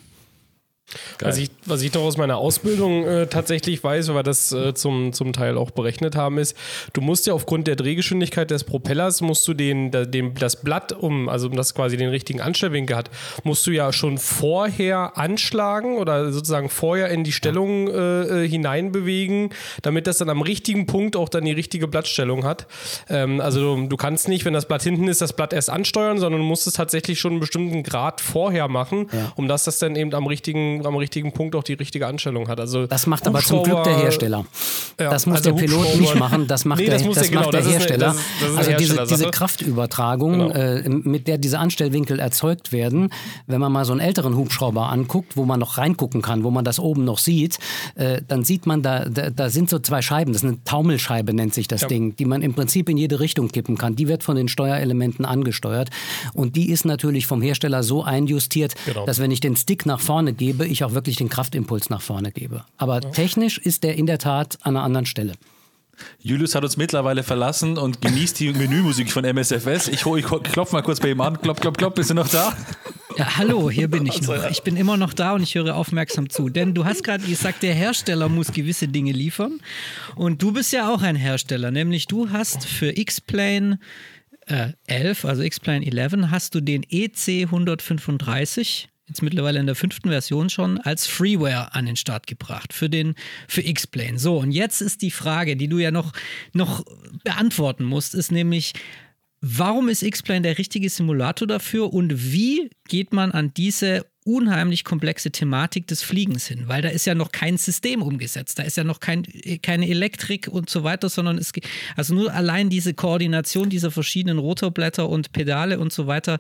Was ich, was ich doch aus meiner Ausbildung äh, tatsächlich weiß, weil wir das äh, zum, zum Teil auch berechnet haben, ist, du musst ja aufgrund der Drehgeschwindigkeit des Propellers, musst du den, den, das Blatt, um, also um das quasi den richtigen Anstellwinkel hat, musst du ja schon vorher anschlagen oder sozusagen vorher in die Stellung äh, äh, hineinbewegen, damit das dann am richtigen Punkt auch dann die richtige Blattstellung hat. Ähm, also du, du kannst nicht, wenn das Blatt hinten ist, das Blatt erst ansteuern, sondern du musst es tatsächlich schon einen bestimmten Grad vorher machen, Ja. um dass das dann eben am richtigen am richtigen Punkt auch die richtige Anstellung hat. Also das macht aber zum Glück der Hersteller. Ja, das muss also der Pilot nicht machen, das macht nee, der, das das genau, macht der Hersteller. Eine, das also diese, diese Kraftübertragung, genau. äh, mit der diese Anstellwinkel erzeugt werden, wenn man mal so einen älteren Hubschrauber anguckt, wo man noch reingucken kann, wo man das oben noch sieht, äh, dann sieht man, da, da, da, sind so zwei Scheiben, das ist eine Taumelscheibe nennt sich das ja. Ding, die man im Prinzip in jede Richtung kippen kann. Die wird von den Steuerelementen angesteuert und die ist natürlich vom Hersteller so einjustiert, genau. dass wenn ich den Stick nach vorne gebe, ich auch wirklich den Kraftimpuls nach vorne gebe. Aber ja. technisch ist der in der Tat an einer anderen Stelle. Julius hat uns mittlerweile verlassen und genießt die Menümusik von MSFS. Ich, ich klopfe mal kurz bei ihm an. Klopp, klopp, klopp. Bist du noch da? Ja, hallo, hier bin ich noch. Ich bin immer noch da und ich höre aufmerksam zu. Denn du hast gerade gesagt, der Hersteller muss gewisse Dinge liefern. Und du bist ja auch ein Hersteller. Nämlich du hast für X-Plane äh, 11, also X-Plane 11, hast du den EC 135 jetzt mittlerweile in der fünften Version schon, als Freeware an den Start gebracht für den für X-Plane. So, und jetzt ist die Frage, die du ja noch, noch beantworten musst, ist nämlich, warum ist X-Plane der richtige Simulator dafür und wie geht man an diese unheimlich komplexe Thematik des Fliegens hin, weil da ist ja noch kein System umgesetzt, da ist ja noch kein, keine Elektrik und so weiter, sondern es also nur allein diese Koordination dieser verschiedenen Rotorblätter und Pedale und so weiter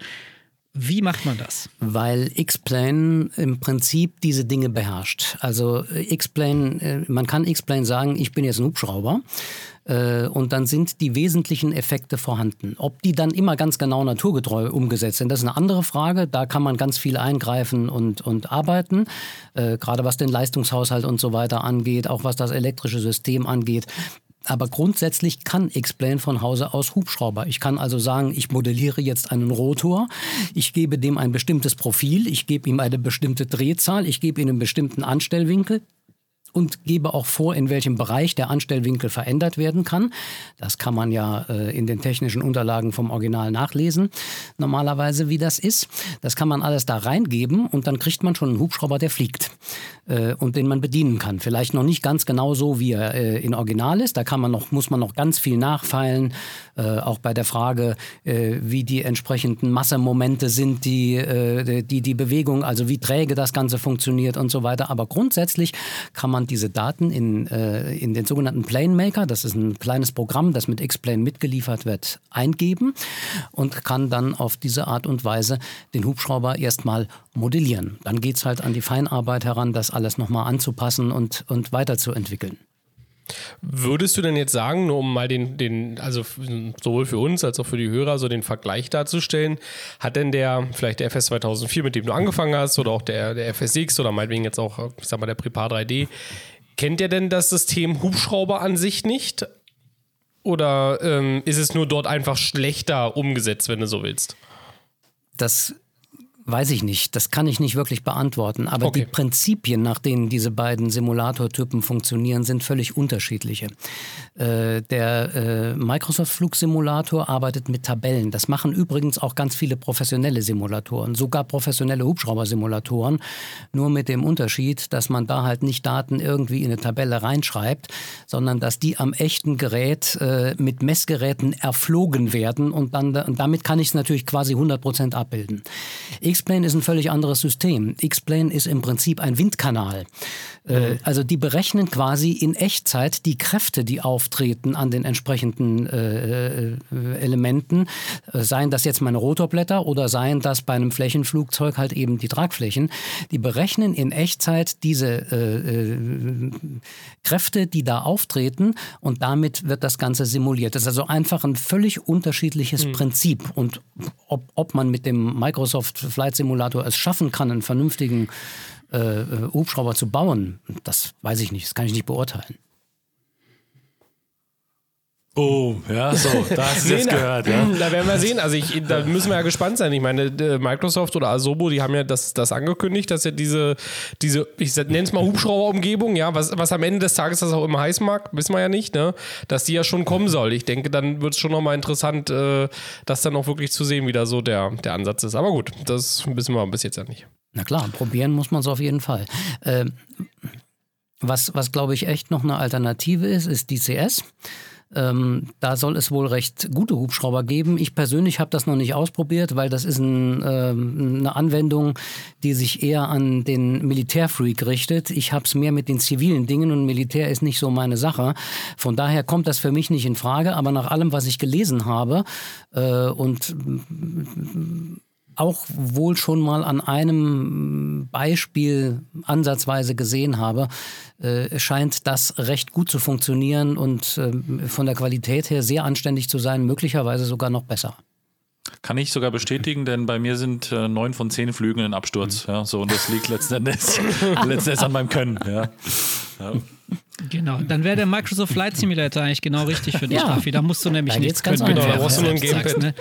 wie macht man das? Weil X-Plane im Prinzip diese Dinge beherrscht. Also äh, X-Plane, äh, man kann X-Plane sagen, ich bin jetzt ein Hubschrauber äh, und dann sind die wesentlichen Effekte vorhanden. Ob die dann immer ganz genau naturgetreu umgesetzt sind, das ist eine andere Frage. Da kann man ganz viel eingreifen und, und arbeiten, gerade was den Leistungshaushalt und so weiter angeht, auch was das elektrische System angeht. Aber grundsätzlich kann X-Plane von Hause aus Hubschrauber. Ich kann also sagen, ich modelliere jetzt einen Rotor, ich gebe dem ein bestimmtes Profil, ich gebe ihm eine bestimmte Drehzahl, ich gebe ihm einen bestimmten Anstellwinkel, und gebe auch vor, in welchem Bereich der Anstellwinkel verändert werden kann. Das kann man ja äh, in den technischen Unterlagen vom Original nachlesen, normalerweise, wie das ist. Das kann man alles da reingeben und dann kriegt man schon einen Hubschrauber, der fliegt äh, und den man bedienen kann. Vielleicht noch nicht ganz genau so, wie er äh, in Original ist. Da kann man noch, muss man noch ganz viel nachfeilen, äh, auch bei der Frage, äh, wie die entsprechenden Massemomente sind, die, äh, die die Bewegung, also wie träge das Ganze funktioniert und so weiter. Aber grundsätzlich kann man man diese Daten in, äh, in den sogenannten Plane Maker, das ist ein kleines Programm, das mit X-Plane mitgeliefert wird, eingeben und kann dann auf diese Art und Weise den Hubschrauber erstmal modellieren. Dann geht es halt an die Feinarbeit heran, das alles nochmal anzupassen und, und weiterzuentwickeln. Würdest du denn jetzt sagen, nur um mal den, den, also sowohl für uns als auch für die Hörer so den Vergleich darzustellen, hat denn der, vielleicht der FS 2004, mit dem du angefangen hast, oder auch der, der FSX oder meinetwegen jetzt auch, ich sag mal, der Prepar 3D, kennt der denn das System Hubschrauber an sich nicht? Oder ähm, ist es nur dort einfach schlechter umgesetzt, wenn du so willst? Das Weiß ich nicht, das kann ich nicht wirklich beantworten. Aber okay. die Prinzipien, nach denen diese beiden Simulatortypen funktionieren, sind völlig unterschiedliche. Äh, der äh, Microsoft Flugsimulator arbeitet mit Tabellen. Das machen übrigens auch ganz viele professionelle Simulatoren, sogar professionelle Hubschraubersimulatoren. Nur mit dem Unterschied, dass man da halt nicht Daten irgendwie in eine Tabelle reinschreibt, sondern dass die am echten Gerät äh, mit Messgeräten erflogen werden und dann und damit kann ich es natürlich quasi 100 Prozent abbilden. X-Plane ist ein völlig anderes System. X-Plane ist im Prinzip ein Windkanal. Äh, mhm. Also die berechnen quasi in Echtzeit die Kräfte, die auftreten an den entsprechenden äh, äh, Elementen. Seien das jetzt meine Rotorblätter oder seien das bei einem Flächenflugzeug halt eben die Tragflächen. Die berechnen in Echtzeit diese äh, Kräfte, die da auftreten und damit wird das Ganze simuliert. Das ist also einfach ein völlig unterschiedliches mhm. Prinzip. Und ob, ob man mit dem Microsoft Flight Simulator es schaffen kann, einen vernünftigen äh, äh, Hubschrauber zu bauen, das weiß ich nicht, das kann ich nicht beurteilen. Oh, ja, so, da hast du [laughs] jetzt gehört. Ja. Da werden wir sehen. Also ich, da müssen wir ja gespannt sein. Ich meine, Microsoft oder Asobo, die haben ja das, das angekündigt, dass ja diese, diese ich nenne es mal Hubschrauberumgebung, ja, was, was am Ende des Tages das auch immer heißen mag, wissen wir ja nicht, ne? Dass die ja schon kommen soll. Ich denke, dann wird es schon nochmal interessant, äh, das dann auch wirklich zu sehen, wie da so der, der Ansatz ist. Aber gut, das wissen wir bis jetzt ja nicht. Na klar, probieren muss man es auf jeden Fall. Ähm, was, was glaube ich echt noch eine Alternative ist, ist DCS. Ähm, da soll es wohl recht gute Hubschrauber geben. Ich persönlich habe das noch nicht ausprobiert, weil das ist ein, ähm, eine Anwendung, die sich eher an den Militärfreak richtet. Ich habe es mehr mit den zivilen Dingen und Militär ist nicht so meine Sache. Von daher kommt das für mich nicht in Frage. Aber nach allem, was ich gelesen habe äh, und auch wohl schon mal an einem Beispiel ansatzweise gesehen habe, äh, scheint das recht gut zu funktionieren und äh, von der Qualität her sehr anständig zu sein, möglicherweise sogar noch besser. Kann ich sogar bestätigen, denn bei mir sind äh, neun von zehn Flügen ein Absturz. Mhm. Ja, so, und das liegt letzten Endes, [laughs] letzten Endes an meinem Können. Ja. Ja. Genau, dann wäre der Microsoft Flight Simulator eigentlich genau richtig für dich, ja. Raffi. Da musst du nämlich da nichts können. Genau, da brauchst du nur ein Gamepad. Ne?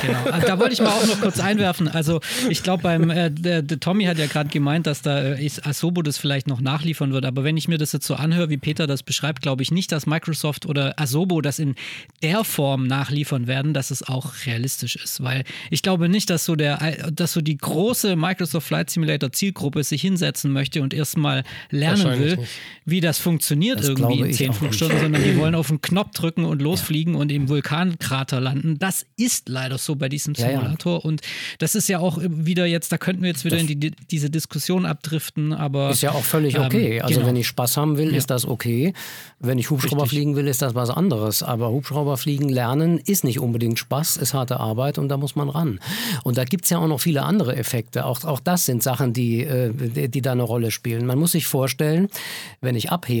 Genau. Also, da wollte ich mal auch noch kurz einwerfen. Also ich glaube, beim äh, der, der, Tommy hat ja gerade gemeint, dass da äh, Asobo das vielleicht noch nachliefern wird. Aber wenn ich mir das jetzt so anhöre, wie Peter das beschreibt, glaube ich nicht, dass Microsoft oder Asobo das in der Form nachliefern werden, dass es auch realistisch ist. Weil ich glaube nicht, dass so der, dass so die große Microsoft Flight Simulator Zielgruppe sich hinsetzen möchte und erstmal lernen will, nicht. wie das funktioniert das irgendwie in 10 Flugstunden, sondern die [clears throat] wollen auf den Knopf drücken und losfliegen ja. und im Vulkankrater landen. Das ist leider so bei diesem Simulator. Ja, ja. Und das ist ja auch wieder jetzt, da könnten wir jetzt wieder das in die, diese Diskussion abdriften, aber. Ist ja auch völlig okay. Ähm, also genau. wenn ich Spaß haben will, ist das okay. Wenn ich Hubschrauber Richtig. fliegen will, ist das was anderes. Aber Hubschrauber fliegen lernen ist nicht unbedingt Spaß, ist harte Arbeit und da muss man ran. Und da gibt es ja auch noch viele andere Effekte. Auch, auch das sind Sachen, die, äh, die, die da eine Rolle spielen. Man muss sich vorstellen, wenn ich abhebe,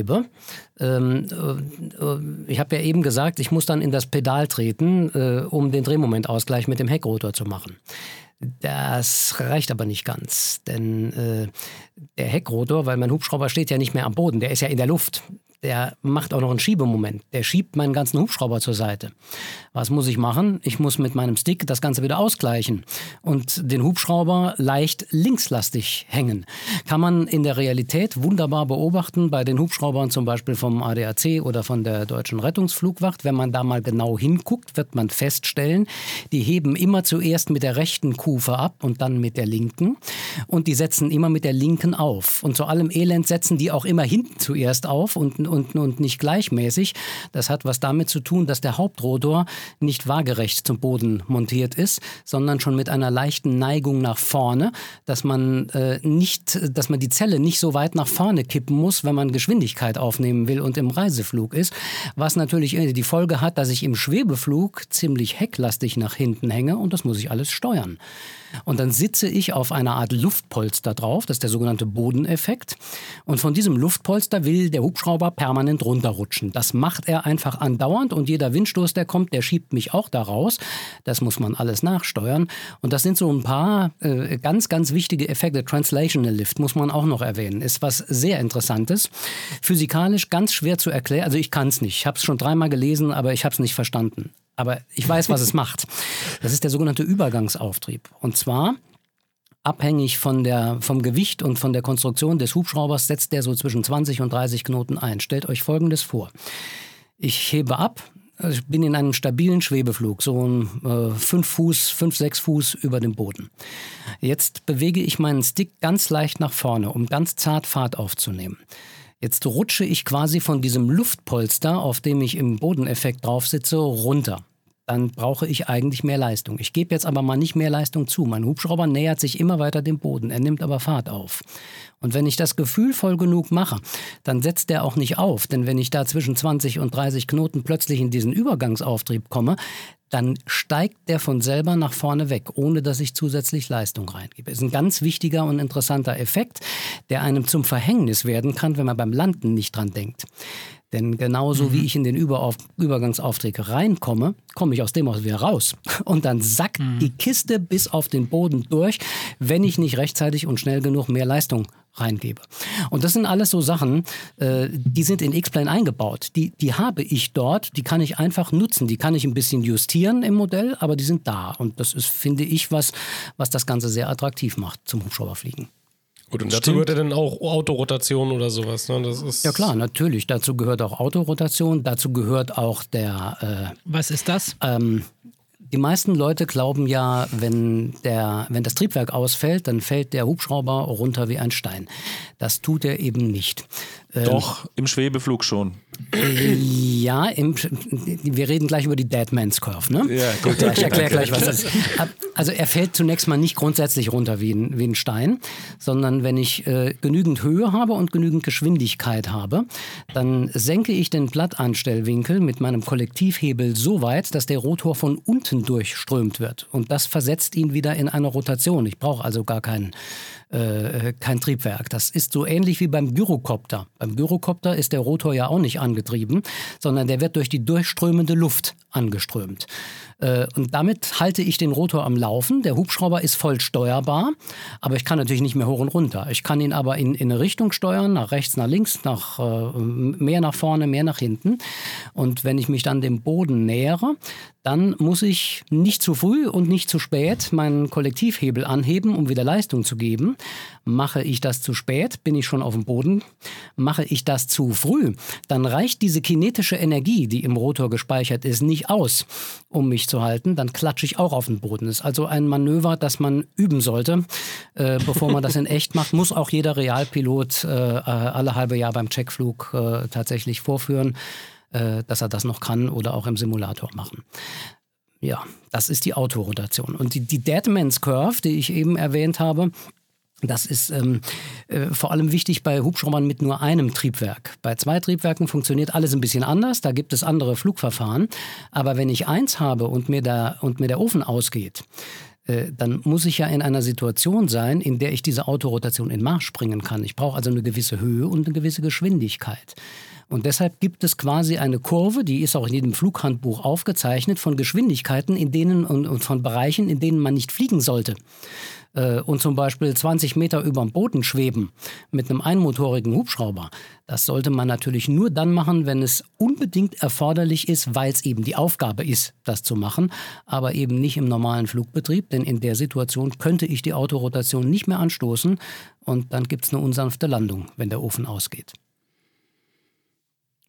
ähm, äh, ich habe ja eben gesagt, ich muss dann in das Pedal treten, äh, um den Drehmomentausgleich mit dem Heckrotor zu machen. Das reicht aber nicht ganz, denn äh, der Heckrotor, weil mein Hubschrauber steht ja nicht mehr am Boden, der ist ja in der Luft der macht auch noch einen Schiebemoment. Der schiebt meinen ganzen Hubschrauber zur Seite. Was muss ich machen? Ich muss mit meinem Stick das Ganze wieder ausgleichen und den Hubschrauber leicht linkslastig hängen. Kann man in der Realität wunderbar beobachten bei den Hubschraubern zum Beispiel vom ADAC oder von der Deutschen Rettungsflugwacht. Wenn man da mal genau hinguckt, wird man feststellen, die heben immer zuerst mit der rechten Kufe ab und dann mit der linken. Und die setzen immer mit der linken auf. Und zu allem Elend setzen die auch immer hinten zuerst auf und und, und nicht gleichmäßig. Das hat was damit zu tun, dass der Hauptrotor nicht waagerecht zum Boden montiert ist, sondern schon mit einer leichten Neigung nach vorne, dass man äh, nicht, dass man die Zelle nicht so weit nach vorne kippen muss, wenn man Geschwindigkeit aufnehmen will und im Reiseflug ist, was natürlich die Folge hat, dass ich im Schwebeflug ziemlich hecklastig nach hinten hänge und das muss ich alles steuern. Und dann sitze ich auf einer Art Luftpolster drauf, das ist der sogenannte Bodeneffekt. Und von diesem Luftpolster will der Hubschrauber permanent runterrutschen. Das macht er einfach andauernd und jeder Windstoß, der kommt, der schiebt mich auch da raus. Das muss man alles nachsteuern. Und das sind so ein paar äh, ganz, ganz wichtige Effekte. Translational Lift muss man auch noch erwähnen. Ist was sehr Interessantes. Physikalisch ganz schwer zu erklären. Also ich kann es nicht. Ich habe es schon dreimal gelesen, aber ich habe es nicht verstanden aber ich weiß, was es macht. Das ist der sogenannte Übergangsauftrieb. Und zwar abhängig von der, vom Gewicht und von der Konstruktion des Hubschraubers setzt der so zwischen 20 und 30 Knoten ein. Stellt euch Folgendes vor. Ich hebe ab, also ich bin in einem stabilen Schwebeflug, so äh, fünf Fuß, fünf, sechs Fuß über dem Boden. Jetzt bewege ich meinen Stick ganz leicht nach vorne, um ganz zart Fahrt aufzunehmen. Jetzt rutsche ich quasi von diesem Luftpolster, auf dem ich im Bodeneffekt drauf sitze, runter. Dann brauche ich eigentlich mehr Leistung. Ich gebe jetzt aber mal nicht mehr Leistung zu. Mein Hubschrauber nähert sich immer weiter dem Boden. Er nimmt aber Fahrt auf. Und wenn ich das gefühlvoll genug mache, dann setzt der auch nicht auf. Denn wenn ich da zwischen 20 und 30 Knoten plötzlich in diesen Übergangsauftrieb komme, dann steigt der von selber nach vorne weg, ohne dass ich zusätzlich Leistung reingebe. Das ist ein ganz wichtiger und interessanter Effekt, der einem zum Verhängnis werden kann, wenn man beim Landen nicht dran denkt. Denn genauso mhm. wie ich in den Überauf Übergangsauftrag reinkomme, komme ich aus dem aus wieder raus. [laughs] Und dann sackt mhm. die Kiste bis auf den Boden durch, wenn ich nicht rechtzeitig und schnell genug mehr Leistung reingebe. Und das sind alles so Sachen, äh, die sind in X-Plane eingebaut. Die, die habe ich dort, die kann ich einfach nutzen. Die kann ich ein bisschen justieren im Modell, aber die sind da. Und das ist, finde ich, was, was das Ganze sehr attraktiv macht zum Hubschrauberfliegen. Gut, und dazu Stimmt. gehört ja dann auch Autorotation oder sowas. Ne? Das ist ja klar, natürlich. Dazu gehört auch Autorotation. Dazu gehört auch der. Äh, Was ist das? Ähm, die meisten Leute glauben ja, wenn, der, wenn das Triebwerk ausfällt, dann fällt der Hubschrauber runter wie ein Stein. Das tut er eben nicht. Ähm, Doch, im Schwebeflug schon. Äh, ja, im, wir reden gleich über die Deadman's Curve, ne? Ja, gut. Ja, ich erkläre gleich, was das ist. Also er fällt zunächst mal nicht grundsätzlich runter wie ein, wie ein Stein, sondern wenn ich äh, genügend Höhe habe und genügend Geschwindigkeit habe, dann senke ich den Blattanstellwinkel mit meinem Kollektivhebel so weit, dass der Rotor von unten durchströmt wird. Und das versetzt ihn wieder in eine Rotation. Ich brauche also gar keinen äh, kein Triebwerk. Das ist so ähnlich wie beim Gyrokopter. Beim Gyrokopter ist der Rotor ja auch nicht angetrieben, sondern der wird durch die durchströmende Luft angeströmt. Äh, und damit halte ich den Rotor am Laufen. Der Hubschrauber ist voll steuerbar, aber ich kann natürlich nicht mehr hoch und runter. Ich kann ihn aber in, in eine Richtung steuern, nach rechts, nach links, nach, äh, mehr nach vorne, mehr nach hinten. Und wenn ich mich dann dem Boden nähere, dann muss ich nicht zu früh und nicht zu spät meinen Kollektivhebel anheben, um wieder Leistung zu geben. Mache ich das zu spät, bin ich schon auf dem Boden. Mache ich das zu früh, dann reicht diese kinetische Energie, die im Rotor gespeichert ist, nicht aus, um mich zu halten. Dann klatsche ich auch auf den Boden. Das ist also ein Manöver, das man üben sollte, äh, bevor man das in echt macht. Muss auch jeder Realpilot äh, alle halbe Jahr beim Checkflug äh, tatsächlich vorführen äh, dass er das noch kann oder auch im Simulator machen. Ja, das ist die Autorotation. Und die, die Deadman's Curve, die ich eben erwähnt habe, das ist ähm, äh, vor allem wichtig bei Hubschraubern mit nur einem Triebwerk. Bei zwei Triebwerken funktioniert alles ein bisschen anders, da gibt es andere Flugverfahren. Aber wenn ich eins habe und mir, da, und mir der Ofen ausgeht, äh, dann muss ich ja in einer Situation sein, in der ich diese Autorotation in Marsch bringen kann. Ich brauche also eine gewisse Höhe und eine gewisse Geschwindigkeit. Und deshalb gibt es quasi eine Kurve, die ist auch in jedem Flughandbuch aufgezeichnet, von Geschwindigkeiten in denen und von Bereichen, in denen man nicht fliegen sollte äh, und zum Beispiel 20 Meter über dem Boden schweben mit einem einmotorigen Hubschrauber, das sollte man natürlich nur dann machen, wenn es unbedingt erforderlich ist, weil es eben die Aufgabe ist, das zu machen, aber eben nicht im normalen Flugbetrieb, denn in der Situation könnte ich die Autorotation nicht mehr anstoßen und dann gibt es eine unsanfte Landung, wenn der Ofen ausgeht.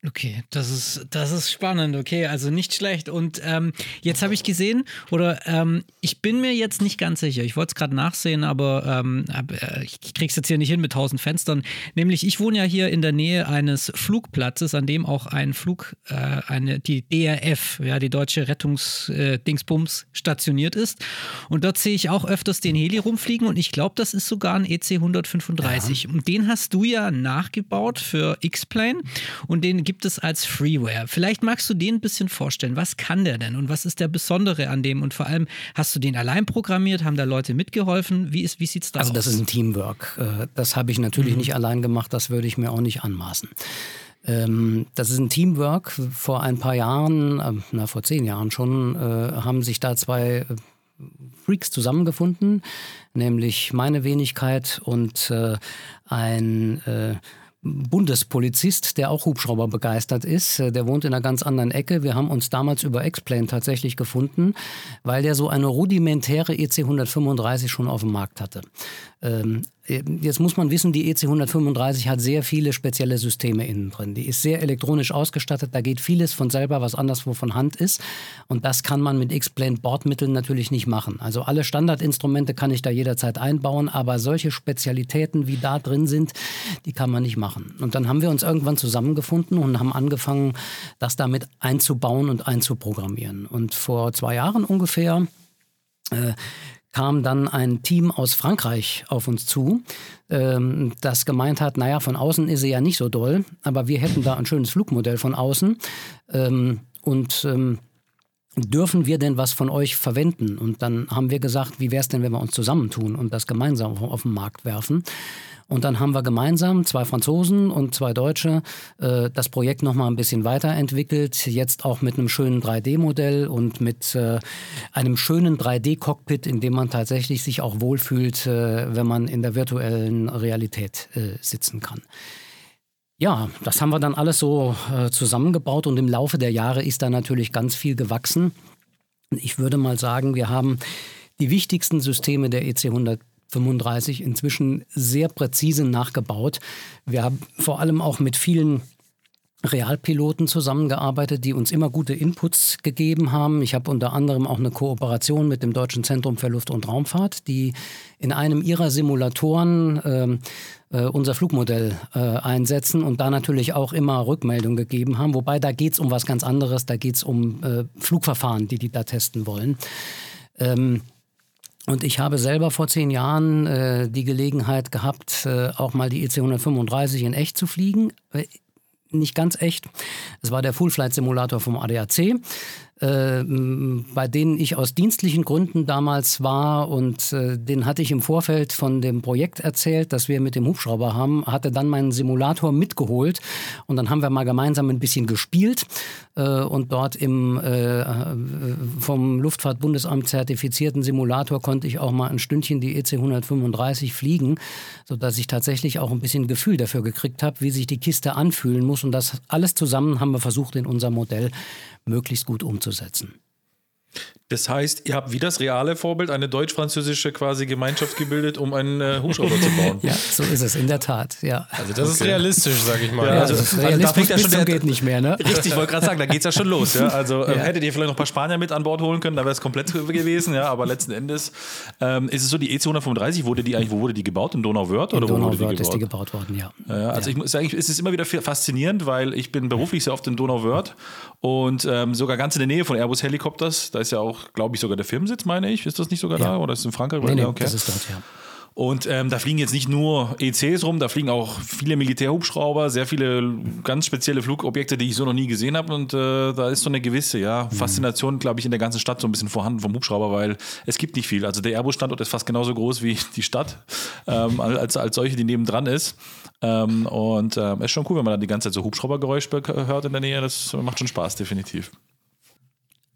Okay, das ist, das ist spannend, okay, also nicht schlecht. Und ähm, jetzt habe ich gesehen, oder ähm, ich bin mir jetzt nicht ganz sicher, ich wollte es gerade nachsehen, aber ähm, äh, ich krieg's jetzt hier nicht hin mit tausend Fenstern. Nämlich, ich wohne ja hier in der Nähe eines Flugplatzes, an dem auch ein Flug, äh, eine, die DRF, ja, die deutsche Rettungsdingsbums, äh, stationiert ist. Und dort sehe ich auch öfters den Heli rumfliegen und ich glaube, das ist sogar ein EC 135. Ja. Und den hast du ja nachgebaut für X-Plane und den gibt gibt es als Freeware. Vielleicht magst du den ein bisschen vorstellen. Was kann der denn und was ist der Besondere an dem? Und vor allem, hast du den allein programmiert? Haben da Leute mitgeholfen? Wie, ist, wie sieht es da also aus? Also, das ist ein Teamwork. Äh, das habe ich natürlich mhm. nicht allein gemacht. Das würde ich mir auch nicht anmaßen. Ähm, das ist ein Teamwork. Vor ein paar Jahren, äh, na, vor zehn Jahren schon, äh, haben sich da zwei Freaks zusammengefunden, nämlich meine Wenigkeit und ein Bundespolizist, der auch Hubschrauber begeistert ist. Äh, der wohnt in einer ganz anderen Ecke. Wir haben uns damals über X-Plane tatsächlich gefunden, weil der so eine rudimentäre EC 135 schon auf dem Markt hatte. Ähm, Jetzt muss man wissen, die EC 135 hat sehr viele spezielle Systeme innen drin. Die ist sehr elektronisch ausgestattet. Da geht vieles von selber, was anderswo von Hand ist. Und das kann man mit X-Plane Bordmitteln natürlich nicht machen. Also alle Standardinstrumente kann ich da jederzeit einbauen, aber solche Spezialitäten, wie da drin sind, die kann man nicht machen. Und dann haben wir uns irgendwann zusammengefunden und haben angefangen, das damit einzubauen und einzuprogrammieren. Und vor zwei Jahren ungefähr äh, kam dann ein Team aus Frankreich auf uns zu, ähm, das gemeint hat, naja, von außen ist sie ja nicht so doll, aber wir hätten da ein schönes Flugmodell von außen ähm, und ähm, dürfen wir denn was von euch verwenden? Und dann haben wir gesagt, wie wäre es denn, wenn wir uns zusammentun und das gemeinsam auf, auf den Markt werfen? Und dann haben wir gemeinsam, zwei Franzosen und zwei Deutsche, äh, das Projekt nochmal ein bisschen weiterentwickelt. Jetzt auch mit einem schönen 3D-Modell und mit äh, einem schönen 3D-Cockpit, in dem man tatsächlich sich auch wohlfühlt, äh, wenn man in der virtuellen Realität äh, sitzen kann. Ja, das haben wir dann alles so äh, zusammengebaut und im Laufe der Jahre ist da natürlich ganz viel gewachsen. Ich würde mal sagen, wir haben die wichtigsten Systeme der EC 100 35 inzwischen sehr präzise nachgebaut. Wir haben vor allem auch mit vielen Realpiloten zusammengearbeitet, die uns immer gute Inputs gegeben haben. Ich habe unter anderem auch eine Kooperation mit dem Deutschen Zentrum für Luft- und Raumfahrt, die in einem ihrer Simulatoren ähm, äh, unser Flugmodell äh, einsetzen und da natürlich auch immer Rückmeldungen gegeben haben. Wobei da geht es um was ganz anderes, da geht es um äh, Flugverfahren, die die da testen wollen. Ähm, und ich habe selber vor zehn Jahren äh, die Gelegenheit gehabt, äh, auch mal die EC 135 in echt zu fliegen. Äh, nicht ganz echt. Es war der Full Flight Simulator vom ADAC bei denen ich aus dienstlichen Gründen damals war und äh, den hatte ich im Vorfeld von dem Projekt erzählt, das wir mit dem Hubschrauber haben, hatte dann meinen Simulator mitgeholt und dann haben wir mal gemeinsam ein bisschen gespielt äh, und dort im äh, vom Luftfahrtbundesamt zertifizierten Simulator konnte ich auch mal ein Stündchen die EC 135 fliegen, sodass ich tatsächlich auch ein bisschen Gefühl dafür gekriegt habe, wie sich die Kiste anfühlen muss und das alles zusammen haben wir versucht in unser Modell möglichst gut umzusetzen. Das heißt, ihr habt wie das reale Vorbild eine deutsch-französische quasi Gemeinschaft gebildet, um einen äh, Hubschrauber zu bauen. Ja, so ist es in der Tat. Ja. Also das okay. ist realistisch, sag ich mal. Ja, also, also, da fängt ja schon der, geht nicht mehr, ne? Richtig, ich wollte gerade sagen, da geht es ja schon los. Ja? Also ähm, hättet ihr vielleicht noch ein paar Spanier mit an Bord holen können, da wäre es komplett gewesen. Ja, aber letzten Endes ähm, ist es so, die EC 135 wurde die eigentlich, wo wurde die gebaut? In Donauwörth oder in wo wurde die gebaut? ist die gebaut worden, ja. ja also ich muss sagen, es ist immer wieder faszinierend, weil ich bin beruflich sehr oft in Donauwörth und ähm, sogar ganz in der Nähe von Airbus Helikopters. Da ist ja auch, glaube ich, sogar der Firmensitz, meine ich. Ist das nicht sogar ja. da? Oder ist es in Frankreich? Nee, nee, okay. das ist dort, ja. Und ähm, da fliegen jetzt nicht nur ECs rum, da fliegen auch viele Militärhubschrauber, sehr viele ganz spezielle Flugobjekte, die ich so noch nie gesehen habe. Und äh, da ist so eine gewisse ja, mhm. Faszination, glaube ich, in der ganzen Stadt so ein bisschen vorhanden vom Hubschrauber, weil es gibt nicht viel. Also der Airbus-Standort ist fast genauso groß wie [laughs] die Stadt, ähm, als, als solche, die nebendran ist. Ähm, und es äh, ist schon cool, wenn man dann die ganze Zeit so Hubschraubergeräusch hört in der Nähe. Das macht schon Spaß, definitiv.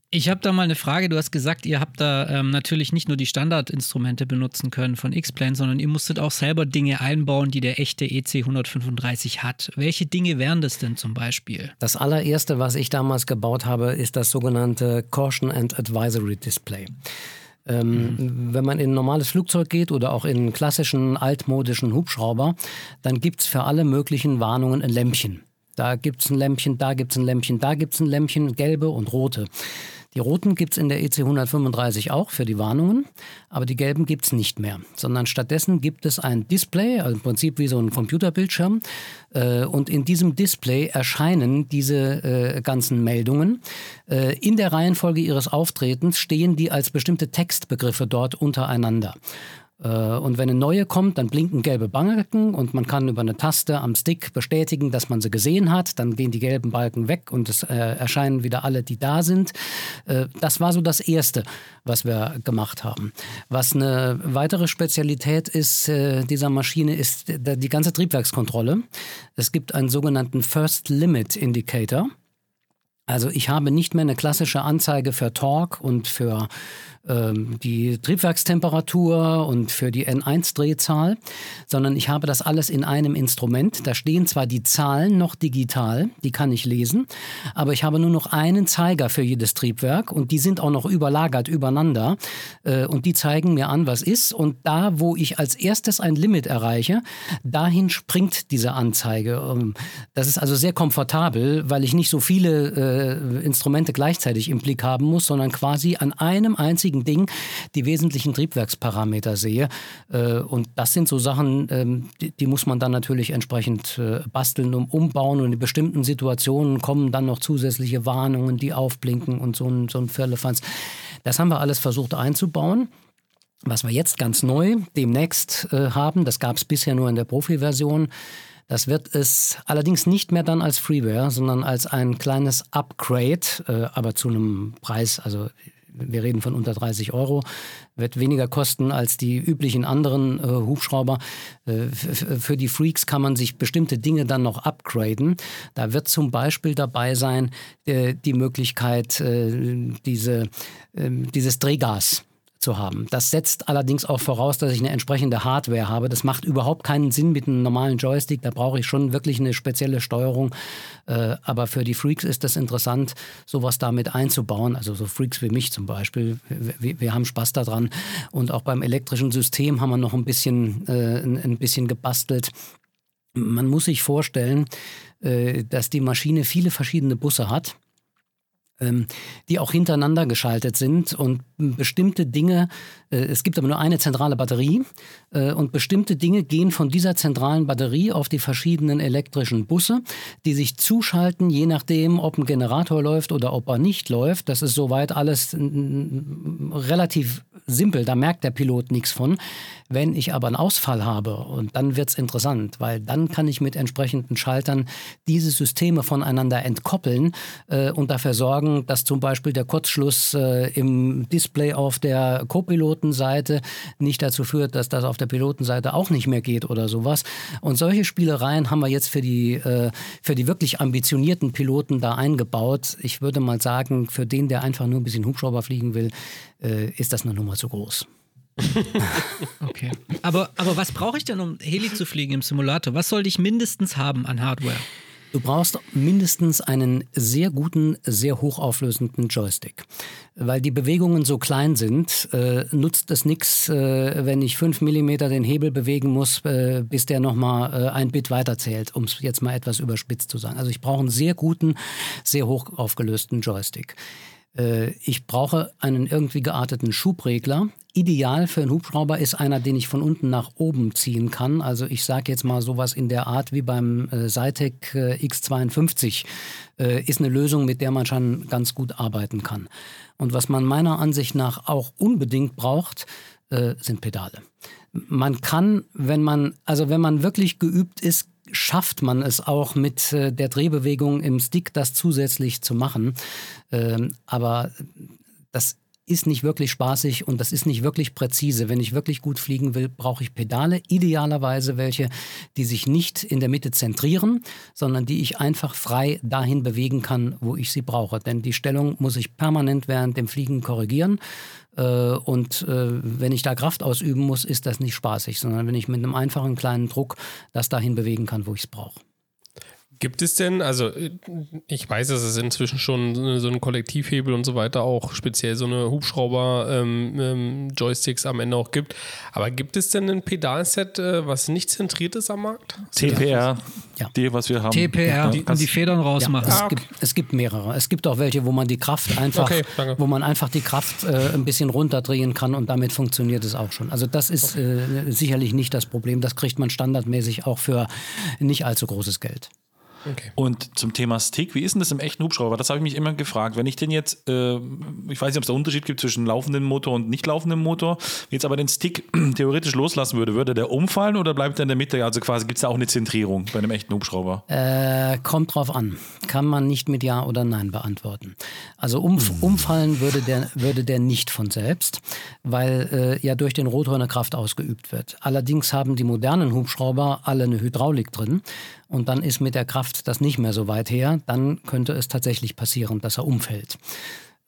Ich habe da mal eine Frage. Du hast gesagt, ihr habt da ähm, natürlich nicht nur die Standardinstrumente benutzen können von X-Plane, sondern ihr musstet auch selber Dinge einbauen, die der echte EC 135 hat. Welche Dinge wären das denn zum Beispiel? Das allererste, was ich damals gebaut habe, ist das sogenannte Caution and Advisory Display. Ähm, mhm. Wenn man in ein normales Flugzeug geht oder auch in einen klassischen altmodischen Hubschrauber, dann gibt es für alle möglichen Warnungen ein Lämpchen. Da gibt es ein Lämpchen, da gibt es ein Lämpchen, da gibt es ein Lämpchen, gelbe und rote. Die roten gibt es in der EC 135 auch für die Warnungen, aber die gelben gibt es nicht mehr, sondern stattdessen gibt es ein Display, also im Prinzip wie so ein Computerbildschirm. Äh, und in diesem Display erscheinen diese äh, ganzen Meldungen. Äh, in der Reihenfolge ihres Auftretens stehen die als bestimmte Textbegriffe dort untereinander. Äh, und wenn eine neue kommt, dann blinken gelbe Balken und man kann über eine Taste am Stick bestätigen, dass man sie gesehen hat. Dann gehen die gelben Balken weg und es äh, erscheinen wieder alle, die da sind. Äh, das war so das Erste, was wir gemacht haben. Was eine weitere Spezialität ist äh, dieser Maschine, ist die ganze Triebwerkskontrolle. Es gibt einen sogenannten First Limit Indicator. Also ich habe nicht mehr eine klassische Anzeige für Torque und für die Triebwerkstemperatur und für die N1-Drehzahl, sondern ich habe das alles in einem Instrument. Da stehen zwar die Zahlen noch digital, die kann ich lesen, aber ich habe nur noch einen Zeiger für jedes Triebwerk und die sind auch noch überlagert übereinander äh, und die zeigen mir an, was ist. Und da, wo ich als erstes ein Limit erreiche, dahin springt diese Anzeige. Ähm, das ist also sehr komfortabel, weil ich nicht so viele äh, Instrumente gleichzeitig im Blick haben muss, sondern quasi an einem einzigen einzigen Ding die wesentlichen Triebwerksparameter sehe. Äh, und das sind so Sachen, ähm, die, muss man dann natürlich entsprechend äh, basteln und umbauen. Und in bestimmten Situationen kommen dann noch zusätzliche Warnungen, die aufblinken und so ein, so ein Firlefanz. Das haben wir alles versucht einzubauen. Was wir jetzt ganz neu demnächst äh, haben, das gab es bisher nur in der Profi-Version, das wird es allerdings nicht mehr dann als Freeware, sondern als ein kleines Upgrade, äh, aber zu einem Preis, also wir reden von unter 30 Euro, wird weniger kosten als die üblichen anderen äh, Hubschrauber. Äh, für die Freaks kann man sich bestimmte Dinge dann noch upgraden. Da wird zum Beispiel dabei sein äh, die Möglichkeit, äh, diese, ähm, dieses Drehgas zu haben. Das setzt allerdings auch voraus, dass ich eine entsprechende Hardware habe. Das macht überhaupt keinen Sinn mit einem normalen Joystick. Da brauche ich schon wirklich eine spezielle Steuerung. Äh, aber für die Freaks ist das interessant, sowas damit einzubauen. Also so Freaks wie mich zum Beispiel. Wir, haben Spaß daran. Und auch beim elektrischen System haben wir noch ein bisschen, äh, ein bisschen gebastelt Man muss sich vorstellen, äh, dass die Maschine viele verschiedene Busse hat die auch hintereinander geschaltet sind und bestimmte Dinge, äh, es gibt aber nur eine zentrale Batterie äh, und bestimmte Dinge gehen von dieser zentralen Batterie auf die verschiedenen elektrischen Busse, die sich zuschalten, je nachdem, ob ein Generator läuft oder ob er nicht läuft. Das ist soweit alles relativ simpel, da merkt der Pilot nichts von. Wenn ich aber einen Ausfall habe, und dann wird es interessant, weil dann kann ich mit entsprechenden Schaltern diese Systeme voneinander entkoppeln äh, und dafür sorgen, dass zum Beispiel der Kurzschluss äh, im Display auf der Co-Pilotenseite nicht dazu führt, dass das auf der Pilotenseite auch nicht mehr geht oder sowas. Und solche Spielereien haben wir jetzt für die, äh, für die wirklich ambitionierten Piloten da eingebaut. Ich würde mal sagen, für den, der einfach nur ein bisschen Hubschrauber fliegen will, äh, ist das eine Nummer zu groß. [laughs] okay. Aber, aber was brauche ich denn, um Heli zu fliegen im Simulator? Was sollte ich mindestens haben an Hardware? Du brauchst mindestens einen sehr guten, sehr hochauflösenden Joystick. Weil die Bewegungen so klein sind, äh, nutzt es nichts, äh, wenn ich 5 mm den Hebel bewegen muss, äh, bis der nochmal äh, ein Bit weiterzählt, um es jetzt mal etwas überspitzt zu sagen. Also ich brauche einen sehr guten, sehr hochaufgelösten Joystick. Äh, ich brauche einen irgendwie gearteten Schubregler. Ideal für einen Hubschrauber ist einer, den ich von unten nach oben ziehen kann. Also ich sage jetzt mal sowas in der Art wie beim äh, äh, X52 äh, ist eine Lösung, mit der man schon ganz gut arbeiten kann. Und was man meiner Ansicht nach auch unbedingt braucht, sind Pedale. Man kann, wenn man, also wenn man wirklich geübt ist, schafft man es auch mit äh, der Drehbewegung im Stick, das zusätzlich zu machen. Ähm, aber das ist nicht wirklich spaßig und das ist nicht wirklich präzise. Wenn ich wirklich gut fliegen will, brauche ich Pedale, idealerweise welche, die sich nicht in der Mitte zentrieren, sondern die ich einfach frei dahin bewegen kann, wo ich sie brauche. Denn die Stellung muss ich permanent während dem Fliegen korrigieren. Äh, und äh, wenn ich da Kraft ausüben muss, ist das nicht spaßig, sondern wenn ich mit einem einfachen kleinen Druck das dahin bewegen kann, wo ich es brauche. Gibt es denn, also ich weiß, dass es inzwischen schon so einen Kollektivhebel und so weiter auch speziell so eine Hubschrauber-Joysticks ähm, ähm, am Ende auch gibt, aber gibt es denn ein Pedalset, äh, was nicht zentriert ist am Markt? TPR, ja. die, was wir haben. TPR, die, und die Federn rausmachen. Ja, es, gibt, es gibt mehrere. Es gibt auch welche, wo man die Kraft einfach, okay, wo man einfach die Kraft äh, ein bisschen runterdrehen kann und damit funktioniert es auch schon. Also das ist okay. äh, sicherlich nicht das Problem. Das kriegt man standardmäßig auch für nicht allzu großes Geld. Okay. Und zum Thema Stick, wie ist denn das im echten Hubschrauber? Das habe ich mich immer gefragt. Wenn ich den jetzt, äh, ich weiß nicht, ob es da Unterschied gibt zwischen laufendem Motor und nicht laufendem Motor, jetzt aber den Stick [clears throat] theoretisch loslassen würde, würde der umfallen oder bleibt er in der Mitte? Also quasi gibt es da auch eine Zentrierung bei einem echten Hubschrauber? Äh, kommt drauf an. Kann man nicht mit Ja oder Nein beantworten. Also um, hm. umfallen würde der, würde der nicht von selbst, weil äh, ja durch den Rotor eine Kraft ausgeübt wird. Allerdings haben die modernen Hubschrauber alle eine Hydraulik drin und dann ist mit der Kraft das nicht mehr so weit her, dann könnte es tatsächlich passieren, dass er umfällt.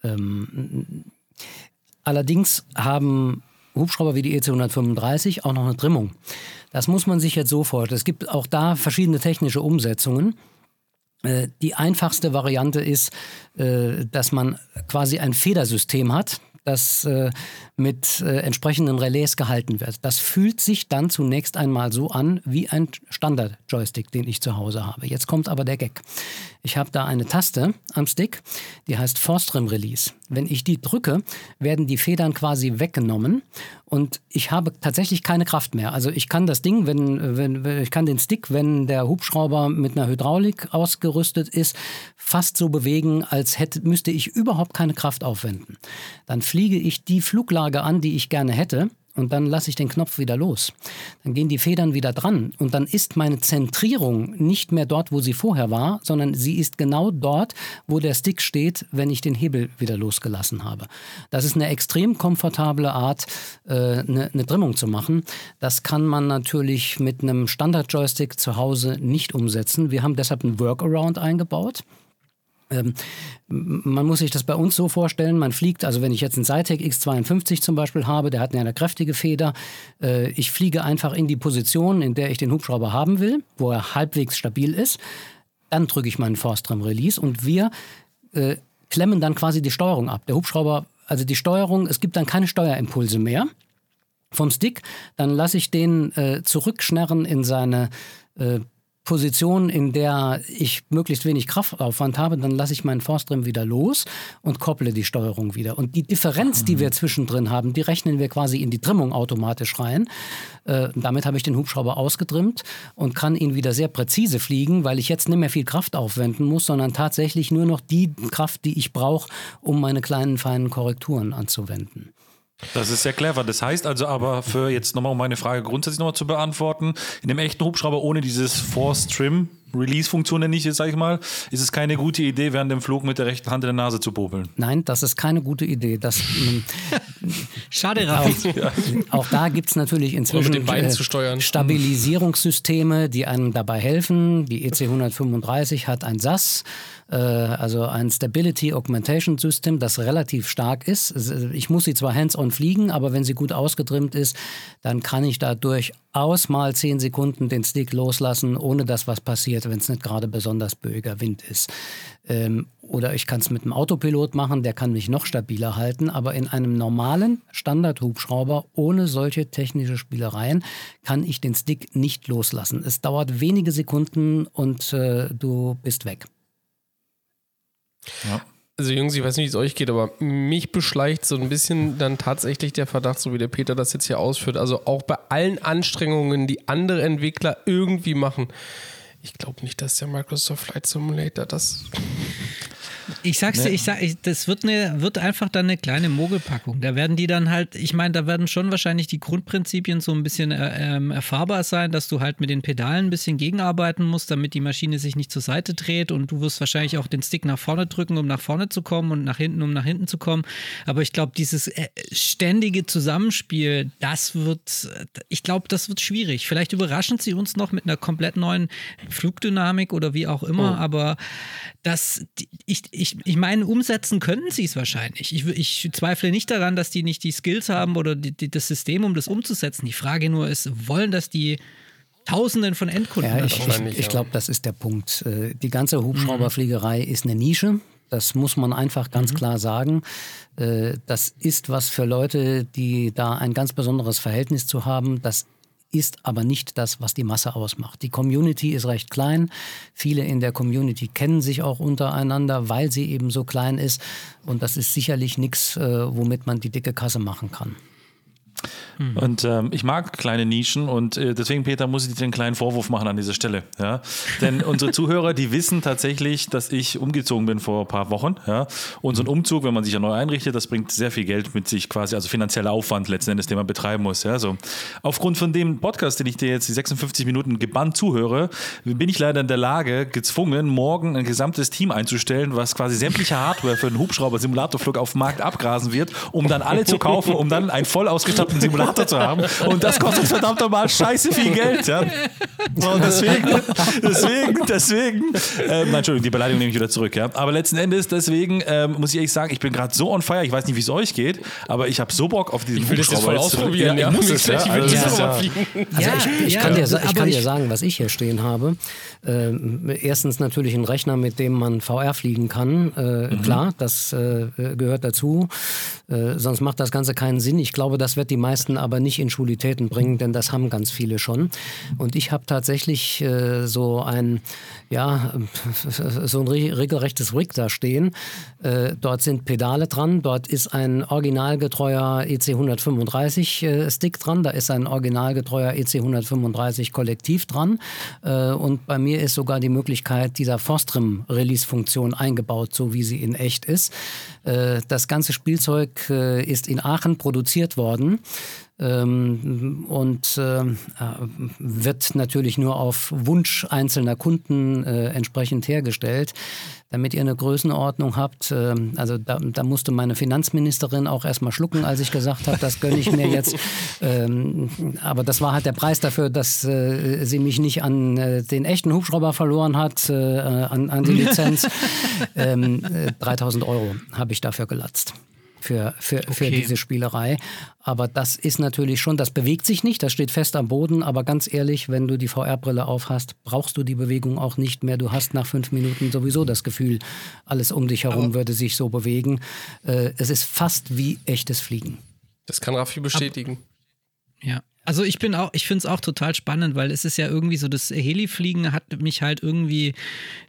Ähm, allerdings haben Hubschrauber wie die EC-135 auch noch eine Trimmung. Das muss man sich jetzt so vorstellen. Es gibt auch da verschiedene technische Umsetzungen. Äh, die einfachste Variante ist, äh, dass man quasi ein Federsystem hat das äh, mit äh, entsprechenden Relais gehalten wird. Das fühlt sich dann zunächst einmal so an wie ein Standard-Joystick, den ich zu Hause habe. Jetzt kommt aber der Gag. Ich habe da eine Taste am Stick, die heißt Force Trim Release. Wenn ich die drücke, werden die Federn quasi weggenommen und ich habe tatsächlich keine Kraft mehr. Also ich kann das Ding, wenn, wenn ich kann den Stick, wenn der Hubschrauber mit einer Hydraulik ausgerüstet ist, fast so bewegen, als hätte, müsste ich überhaupt keine Kraft aufwenden. Dann fliege ich die Fluglage an, die ich gerne hätte und dann lasse ich den Knopf wieder los. Dann gehen die Federn wieder dran und dann ist meine Zentrierung nicht mehr dort, wo sie vorher war, sondern sie ist genau dort, wo der Stick steht, wenn ich den Hebel wieder losgelassen habe. Das ist eine extrem komfortable Art, äh, eine, eine Trimmung zu machen. Das kann man natürlich mit einem Standard-Joystick zu Hause nicht umsetzen. Wir haben deshalb einen Workaround eingebaut. Ähm, man muss sich das bei uns so vorstellen, man fliegt, also wenn ich jetzt einen Cytec X52 zum Beispiel habe, der hat eine kräftige Feder, äh, ich fliege einfach in die Position, in der ich den Hubschrauber haben will, wo er halbwegs stabil ist, dann drücke ich meinen Force Trim Release und wir äh, klemmen dann quasi die Steuerung ab. Der Hubschrauber, also die Steuerung, es gibt dann keine Steuerimpulse mehr vom Stick, dann lasse ich den äh, zurückschnarren in seine äh, Position, in der ich möglichst wenig Kraftaufwand habe, dann lasse ich meinen Forstrim wieder los und kopple die Steuerung wieder. Und die Differenz, die wir zwischendrin haben, die rechnen wir quasi in die Trimmung automatisch rein. Äh, damit habe ich den Hubschrauber ausgetrimmt und kann ihn wieder sehr präzise fliegen, weil ich jetzt nicht mehr viel Kraft aufwenden muss, sondern tatsächlich nur noch die Kraft, die ich brauche, um meine kleinen feinen Korrekturen anzuwenden. Das ist sehr clever. Das heißt also aber für jetzt nochmal, um meine Frage grundsätzlich nochmal zu beantworten, in dem echten Hubschrauber ohne dieses Force Trim Release-Funktion nenne ich jetzt, sag ich mal, ist es keine gute Idee, während dem Flug mit der rechten Hand in der Nase zu popeln. Nein, das ist keine gute Idee. Das, [laughs] Schade, Raffi. Auch, auch da gibt es natürlich inzwischen äh, Stabilisierungssysteme, die einem dabei helfen. Die EC 135 hat ein SAS, äh, also ein Stability Augmentation System, das relativ stark ist. Ich muss sie zwar hands-on fliegen, aber wenn sie gut ausgetrimmt ist, dann kann ich da durchaus mal zehn Sekunden den Stick loslassen, ohne dass was passiert, wenn es nicht gerade besonders böiger Wind ist. Ähm, oder ich kann es mit einem Autopilot machen, der kann mich noch stabiler halten, aber in einem normalen Standard-Hubschrauber ohne solche technische Spielereien kann ich den Stick nicht loslassen. Es dauert wenige Sekunden und äh, du bist weg. Ja. Also Jungs, ich weiß nicht, wie es euch geht, aber mich beschleicht so ein bisschen dann tatsächlich der Verdacht, so wie der Peter das jetzt hier ausführt. Also auch bei allen Anstrengungen, die andere Entwickler irgendwie machen. Ich glaube nicht, dass der Microsoft Flight Simulator das ich sag's dir, ne? ich sag, ich, das wird, eine, wird einfach dann eine kleine Mogelpackung. Da werden die dann halt, ich meine, da werden schon wahrscheinlich die Grundprinzipien so ein bisschen äh, ähm, erfahrbar sein, dass du halt mit den Pedalen ein bisschen gegenarbeiten musst, damit die Maschine sich nicht zur Seite dreht und du wirst wahrscheinlich auch den Stick nach vorne drücken, um nach vorne zu kommen und nach hinten, um nach hinten zu kommen. Aber ich glaube, dieses äh, ständige Zusammenspiel, das wird, ich glaube, das wird schwierig. Vielleicht überraschen sie uns noch mit einer komplett neuen Flugdynamik oder wie auch immer, oh. aber das, ich, ich, ich meine, umsetzen können sie es wahrscheinlich. Ich, ich, zweifle nicht daran, dass die nicht die Skills haben oder die, die, das System, um das umzusetzen. Die Frage nur ist, wollen das die Tausenden von Endkunden? Ja, ich, ich, ich glaube, das ist der Punkt. Äh, die ganze Hubschrauberfliegerei mhm. ist eine Nische. Das muss man einfach ganz mhm. klar sagen. Äh, das ist was für Leute, die da ein ganz besonderes Verhältnis zu haben. Das ist aber nicht das, was die Masse ausmacht. Die Community ist recht klein. Viele in der Community kennen sich auch untereinander, weil sie eben so klein ist. Und das ist sicherlich nichts, äh, womit man die dicke Kasse machen kann. Mhm. Und ähm, ich mag kleine Nischen und äh, deswegen, Peter, muss ich dir einen kleinen Vorwurf machen an dieser Stelle. Ja? [laughs] Denn unsere Zuhörer, die wissen tatsächlich, dass ich umgezogen bin vor ein paar Wochen. Ja? Und so ein Umzug, wenn man sich ja neu einrichtet, das bringt sehr viel Geld mit sich quasi, also finanzieller Aufwand letzten Endes, den man betreiben muss. Ja? So. Aufgrund von dem Podcast, den ich dir jetzt die 56 Minuten gebannt zuhöre, bin ich leider in der Lage, gezwungen, morgen ein gesamtes Team einzustellen, was quasi sämtliche Hardware für einen Hubschrauber-Simulatorflug auf dem Markt abgrasen wird, um dann alle zu kaufen, um dann einen voll ausgestatteten Simulator Simulator zu haben. [laughs] Und das kostet verdammt nochmal scheiße viel Geld. Ja? Und deswegen, deswegen, deswegen, äh, nein, Entschuldigung, die Beleidigung nehme ich wieder zurück. Ja? Aber letzten Endes, deswegen ähm, muss ich ehrlich sagen, ich bin gerade so on fire. Ich weiß nicht, wie es euch geht, aber ich habe so Bock auf diesen Ich will das jetzt voll ausprobieren. Ja, ich muss es, ja. Also, ja. Also ich, ich kann, dir, ich kann dir sagen, was ich hier stehen habe. Ähm, erstens natürlich ein Rechner, mit dem man VR fliegen kann. Äh, mhm. Klar, das äh, gehört dazu. Äh, sonst macht das Ganze keinen Sinn. Ich glaube, das wird die meisten aber nicht in Schulitäten bringen, denn das haben ganz viele schon. Und ich habe tatsächlich äh, so ein, ja, [laughs] so ein regelrechtes Rig da stehen. Äh, dort sind Pedale dran, dort ist ein originalgetreuer EC 135 äh, Stick dran, da ist ein originalgetreuer EC 135 Kollektiv dran. Äh, und bei mir ist sogar die Möglichkeit dieser Forstrim-Release-Funktion eingebaut, so wie sie in echt ist. Das ganze Spielzeug ist in Aachen produziert worden und äh, wird natürlich nur auf Wunsch einzelner Kunden äh, entsprechend hergestellt. Damit ihr eine Größenordnung habt, äh, also da, da, musste meine Finanzministerin auch erstmal schlucken, als ich gesagt habe, das gönne ich mir jetzt. [laughs] Ähm, aber das war halt der Preis dafür, dass äh, sie mich nicht an äh, den echten Hubschrauber verloren hat, äh, an, an, die Lizenz. 3000 [laughs] ähm, Euro habe ich dafür gelatzt für, für, okay. für diese Spielerei. Aber das ist natürlich schon, das bewegt sich nicht, das steht fest am Boden. Aber ganz ehrlich, wenn du die VR-Brille aufhast, brauchst du die Bewegung auch nicht mehr. Du hast nach fünf Minuten sowieso das Gefühl, alles um dich herum aber würde sich so bewegen. Äh, es ist fast wie echtes Fliegen. Das kann Raffi bestätigen. Ab ja. Also ich bin auch, ich finde es auch total spannend, weil es ist ja irgendwie so, das Helifliegen hat mich halt irgendwie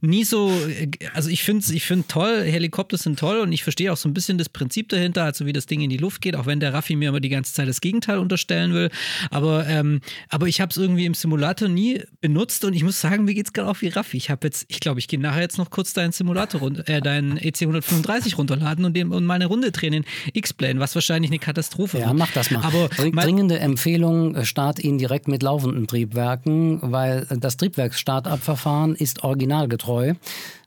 nie so, also ich finde es ich find toll, Helikopter sind toll und ich verstehe auch so ein bisschen das Prinzip dahinter, also wie das Ding in die Luft geht, auch wenn der Raffi mir immer die ganze Zeit das Gegenteil unterstellen will. Aber, ähm, aber ich habe es irgendwie im Simulator nie benutzt und ich muss sagen, mir geht es gerade auch wie Raffi. Ich habe jetzt, ich glaube, ich gehe nachher jetzt noch kurz deinen Simulator, äh, deinen EC 135 runterladen und, dem, und mal eine Runde drehen in X-Plane, was wahrscheinlich eine Katastrophe Ja, mach das mal. Aber Dringende Empfehlung äh, start ihn direkt mit laufenden Triebwerken, weil das Triebwerks-Start-up-Verfahren ist originalgetreu.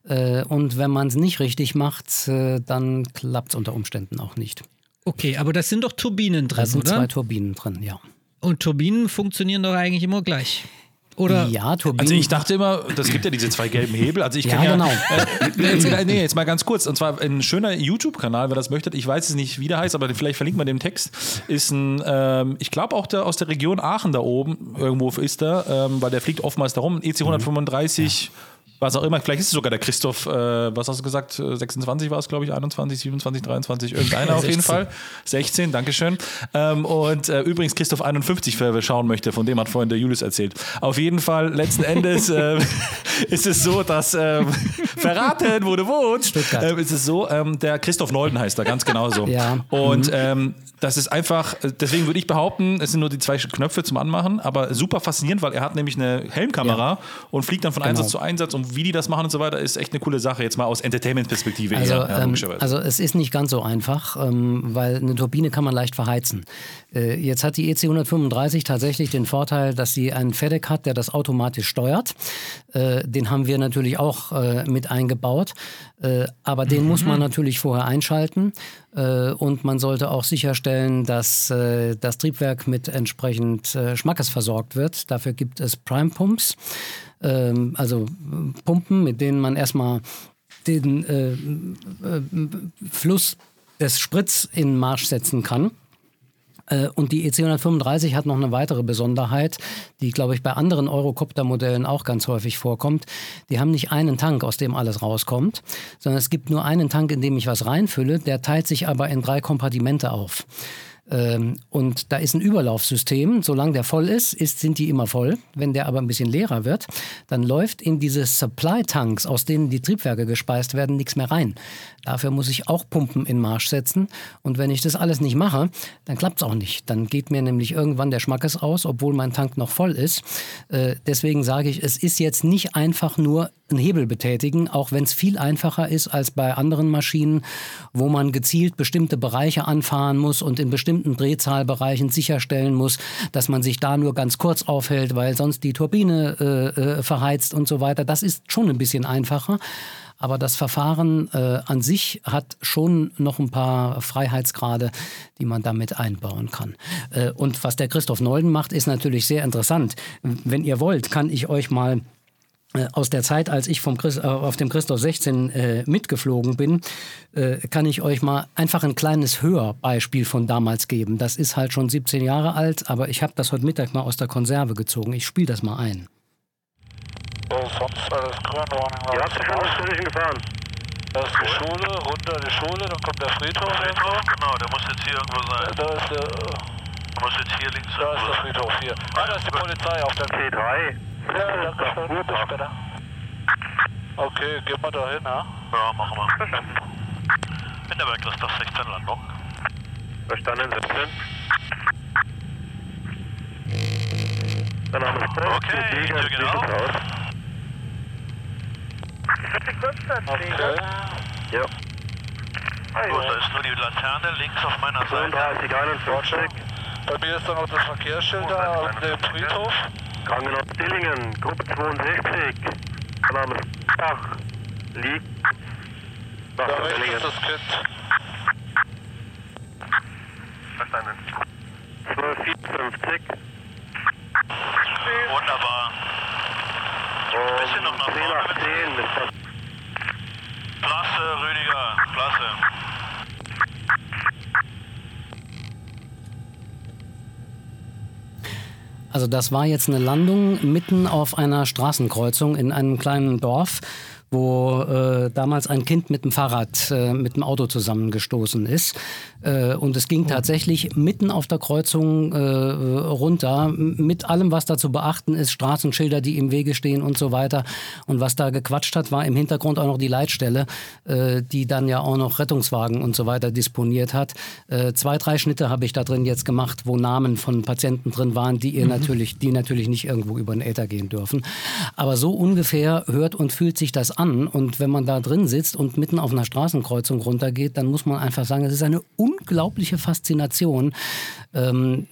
Äh, und wenn man es nicht richtig macht, äh, dann klappt es unter Umständen auch nicht. Okay, aber das sind doch Turbinen drin, Da sind oder? zwei Turbinen drin, ja. Und Turbinen funktionieren doch eigentlich immer gleich. Oder? Ja, Turbinen. Also ich dachte immer, das gibt ja diese zwei gelben Hebel. Also ich Ja, ja, genau. [laughs] Äh, jetzt, nee, jetzt mal ganz kurz. Und zwar ein schöner YouTube-Kanal, wer das möchte. Ich weiß es nicht, wie der heißt, aber vielleicht verlinkt man den Text. Ist ein, ähm, ich glaube auch der, aus der Region Aachen da oben. Irgendwo ist der, ähm, weil der fliegt oftmals darum. EC 135. Was auch immer, vielleicht ist es sogar der Christoph, äh, was hast du gesagt, Äh, 26 war es, glaube ich, 21, 27, 23, irgendeiner [laughs] auf jeden 16. Fall. 16, Dankeschön. Ähm, und äh, übrigens Christoph 51, wer schauen möchte, von dem hat vorhin der Julius erzählt. Auf jeden Fall, letzten Endes [laughs] äh, [laughs] ist es so, dass ähm, verraten, wo du wohnst, Stuttgart. ähm, ist es so, ähm, der Christoph Nolden heißt er, ganz genau so. Ja. Und ähm, das ist einfach, äh, deswegen würde ich behaupten, es sind nur die zwei Knöpfe zum Anmachen, aber super faszinierend, weil er hat nämlich eine Helmkamera und fliegt dann von Einsatz zu Einsatz und wie die das machen und so weiter, ist echt eine coole Sache, jetzt mal aus Entertainment-Perspektive Also, eher, ja, ähm, also es ist nicht ganz so einfach, ähm, weil eine Turbine kann man leicht verheizen. Äh, jetzt hat die EC 135 tatsächlich den Vorteil, dass sie einen FedEx hat, der das automatisch steuert. Äh, den haben wir natürlich auch äh, mit eingebaut. Äh, aber den muss man natürlich vorher einschalten. Äh, und man sollte auch sicherstellen, dass äh, das Triebwerk mit entsprechend Schmackes versorgt wird. Dafür gibt es Prime-Pumps, ähm, also Pumpen, mit denen man erstmal den äh, äh, Fluss des Spritz in Marsch setzen kann. Äh, Und die EC 135 hat noch eine weitere Besonderheit, die, glaube ich, bei anderen Eurocopter-Modellen auch ganz häufig vorkommt. Die haben nicht einen Tank, aus dem alles rauskommt, sondern es gibt nur einen Tank, in dem ich was reinfülle. Der teilt sich aber in drei Kompartimente auf. Ähm, Und da ist ein Überlaufsystem. Solange der voll ist, ist, sind die immer voll. Wenn der aber ein bisschen leerer wird, dann läuft in diese Supply-Tanks, aus denen die Triebwerke gespeist werden, nichts mehr rein. Dafür muss ich auch Pumpen in Marsch setzen. Und wenn ich das alles nicht mache, dann klappt es auch nicht. Dann geht mir nämlich irgendwann der Schmackes aus, obwohl mein Tank noch voll ist. Äh, deswegen sage ich, es ist jetzt nicht einfach nur einen Hebel betätigen, auch wenn es viel einfacher ist als bei anderen Maschinen, wo man gezielt bestimmte Bereiche anfahren muss und in bestimmten Drehzahlbereichen sicherstellen muss, dass man sich da nur ganz kurz aufhält, weil sonst die Turbine äh, äh, verheizt und so weiter. Das ist schon ein bisschen einfacher. Aber das Verfahren äh, an sich hat schon noch ein paar Freiheitsgrade, die man damit einbauen kann. Äh, und was der Christoph Nolden macht, ist natürlich sehr interessant. Wenn ihr wollt, kann ich euch mal aus der Zeit, als ich vom Christ, äh, auf dem Christoph 16 äh, mitgeflogen bin, äh, kann ich euch mal einfach ein kleines Hörbeispiel von damals geben. Das ist halt schon 17 Jahre alt, aber ich habe das heute Mittag mal aus der Konserve gezogen. Ich spiele das mal ein. So, sonst alles grün. Ja, zwischen uns bin ich gefahren. Da ist die Schule, runter die Schule, dann kommt der Friedhof. Friedhof, genau, der muss jetzt hier irgendwo sein. Da ist der, Der muss jetzt hier links da ist der Friedhof hier. Ah, da ist die Polizei auf der T3. Ja, danke schön. Bis später. Okay, gehen wir da hin, ja? Ja, machen wir. Hinterberg, Christoph 16 Landung. Verstanden, 17. Mein Name ist Paul. Okay, Tür geht auf. Okay. Ja. Gut, da ist nur die Laterne links auf meiner Seite. 32, 41. Bei mir ist da noch das Verkehrsschild da und der Friedhof. Krankenhaus Dillingen, Gruppe 62. Mein Name ist Bach. Liegt. Nach rechts Dillingen. ist das Kind. Verstanden. 1254. Wunderbar. Um bisschen noch nach vorne. 10 nach 10 ist das. Klasse, Rüdiger. Klasse. Also das war jetzt eine Landung mitten auf einer Straßenkreuzung in einem kleinen Dorf, wo äh, damals ein Kind mit dem Fahrrad, äh, mit dem Auto zusammengestoßen ist. Äh, und es ging oh. tatsächlich mitten auf der Kreuzung äh, runter, mit allem, was da zu beachten ist, Straßenschilder, die im Wege stehen und so weiter. Und was da gequatscht hat, war im Hintergrund auch noch die Leitstelle, äh, die dann ja auch noch Rettungswagen und so weiter disponiert hat. Äh, zwei, drei Schnitte habe ich da drin jetzt gemacht, wo Namen von Patienten drin waren, die ihr mhm. natürlich, die natürlich nicht irgendwo über den Äther gehen dürfen. Aber so ungefähr hört und fühlt sich das an. Und wenn man da drin sitzt und mitten auf einer Straßenkreuzung runtergeht, dann muss man einfach sagen, es ist eine unglaubliche Faszination. Ähm,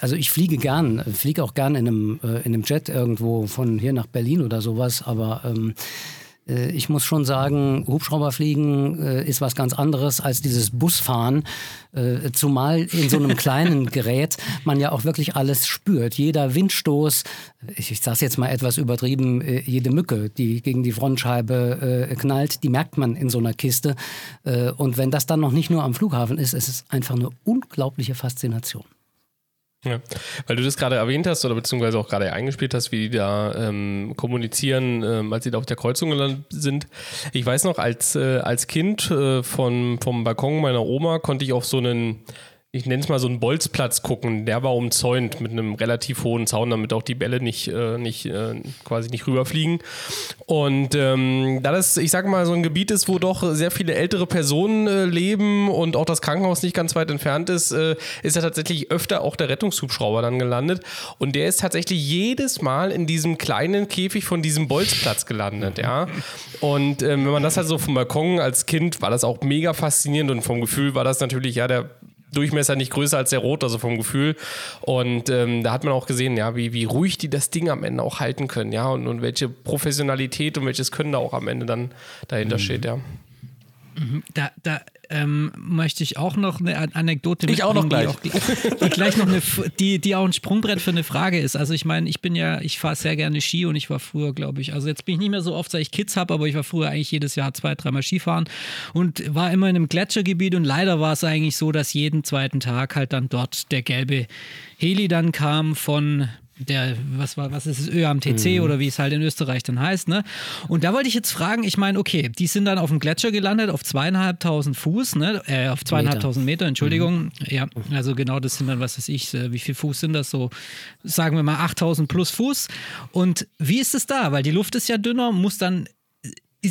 also ich fliege gern, fliege auch gern in einem, äh, in einem Jet irgendwo von hier nach Berlin oder sowas, aber ähm, äh, ich muss schon sagen, Hubschrauberfliegen äh, ist was ganz anderes als dieses Busfahren, äh, zumal in so einem [laughs] kleinen Gerät man ja auch wirklich alles spürt. Jeder Windstoß, ich, ich sage jetzt mal etwas übertrieben, jede Mücke, die gegen die Frontscheibe knallt, die merkt man in so einer Kiste. Und wenn das dann noch nicht nur am Flughafen ist, ist es einfach eine unglaubliche Faszination. Ja, weil du das gerade erwähnt hast oder beziehungsweise auch gerade eingespielt hast, wie die da ähm, kommunizieren, ähm, als sie da auf der Kreuzung gelandet sind. Ich weiß noch, als, äh, als Kind äh, von, vom Balkon meiner Oma konnte ich auf so einen ich nenne es mal so einen Bolzplatz gucken. Der war umzäunt mit einem relativ hohen Zaun, damit auch die Bälle nicht, äh, nicht äh, quasi nicht rüberfliegen. Und ähm, da das, ich sage mal, so ein Gebiet ist, wo doch sehr viele ältere Personen äh, leben und auch das Krankenhaus nicht ganz weit entfernt ist, äh, ist ja tatsächlich öfter auch der Rettungshubschrauber dann gelandet. Und der ist tatsächlich jedes Mal in diesem kleinen Käfig von diesem Bolzplatz gelandet, ja. Und ähm, wenn man das halt so vom Balkon als Kind, war das auch mega faszinierend und vom Gefühl war das natürlich, ja, der Durchmesser nicht größer als der Rot, also vom Gefühl. Und ähm, da hat man auch gesehen, ja, wie, wie ruhig die das Ding am Ende auch halten können, ja, und, und welche Professionalität und welches Können da auch am Ende dann dahinter mhm. steht, ja. Mhm. Da, da ähm, möchte ich auch noch eine Anekdote Ich auch noch gleich. Die, auch, die gleich noch eine, die, die auch ein Sprungbrett für eine Frage ist. Also ich meine, ich bin ja, ich fahre sehr gerne Ski und ich war früher, glaube ich, also jetzt bin ich nicht mehr so oft, seit ich Kids habe, aber ich war früher eigentlich jedes Jahr zwei, dreimal Skifahren und war immer in einem Gletschergebiet und leider war es eigentlich so, dass jeden zweiten Tag halt dann dort der gelbe Heli dann kam von der, was war, was ist es, ÖAMTC mhm. oder wie es halt in Österreich dann heißt, ne? Und da wollte ich jetzt fragen, ich meine, okay, die sind dann auf dem Gletscher gelandet, auf zweieinhalbtausend Fuß, ne? Äh, auf zweieinhalbtausend Meter. Entschuldigung. Mhm. Ja, also genau, das sind dann, was weiß ich, äh, wie viel Fuß sind das so? Sagen wir mal 8000 plus Fuß. Und wie ist es da? Weil die Luft ist ja dünner, muss dann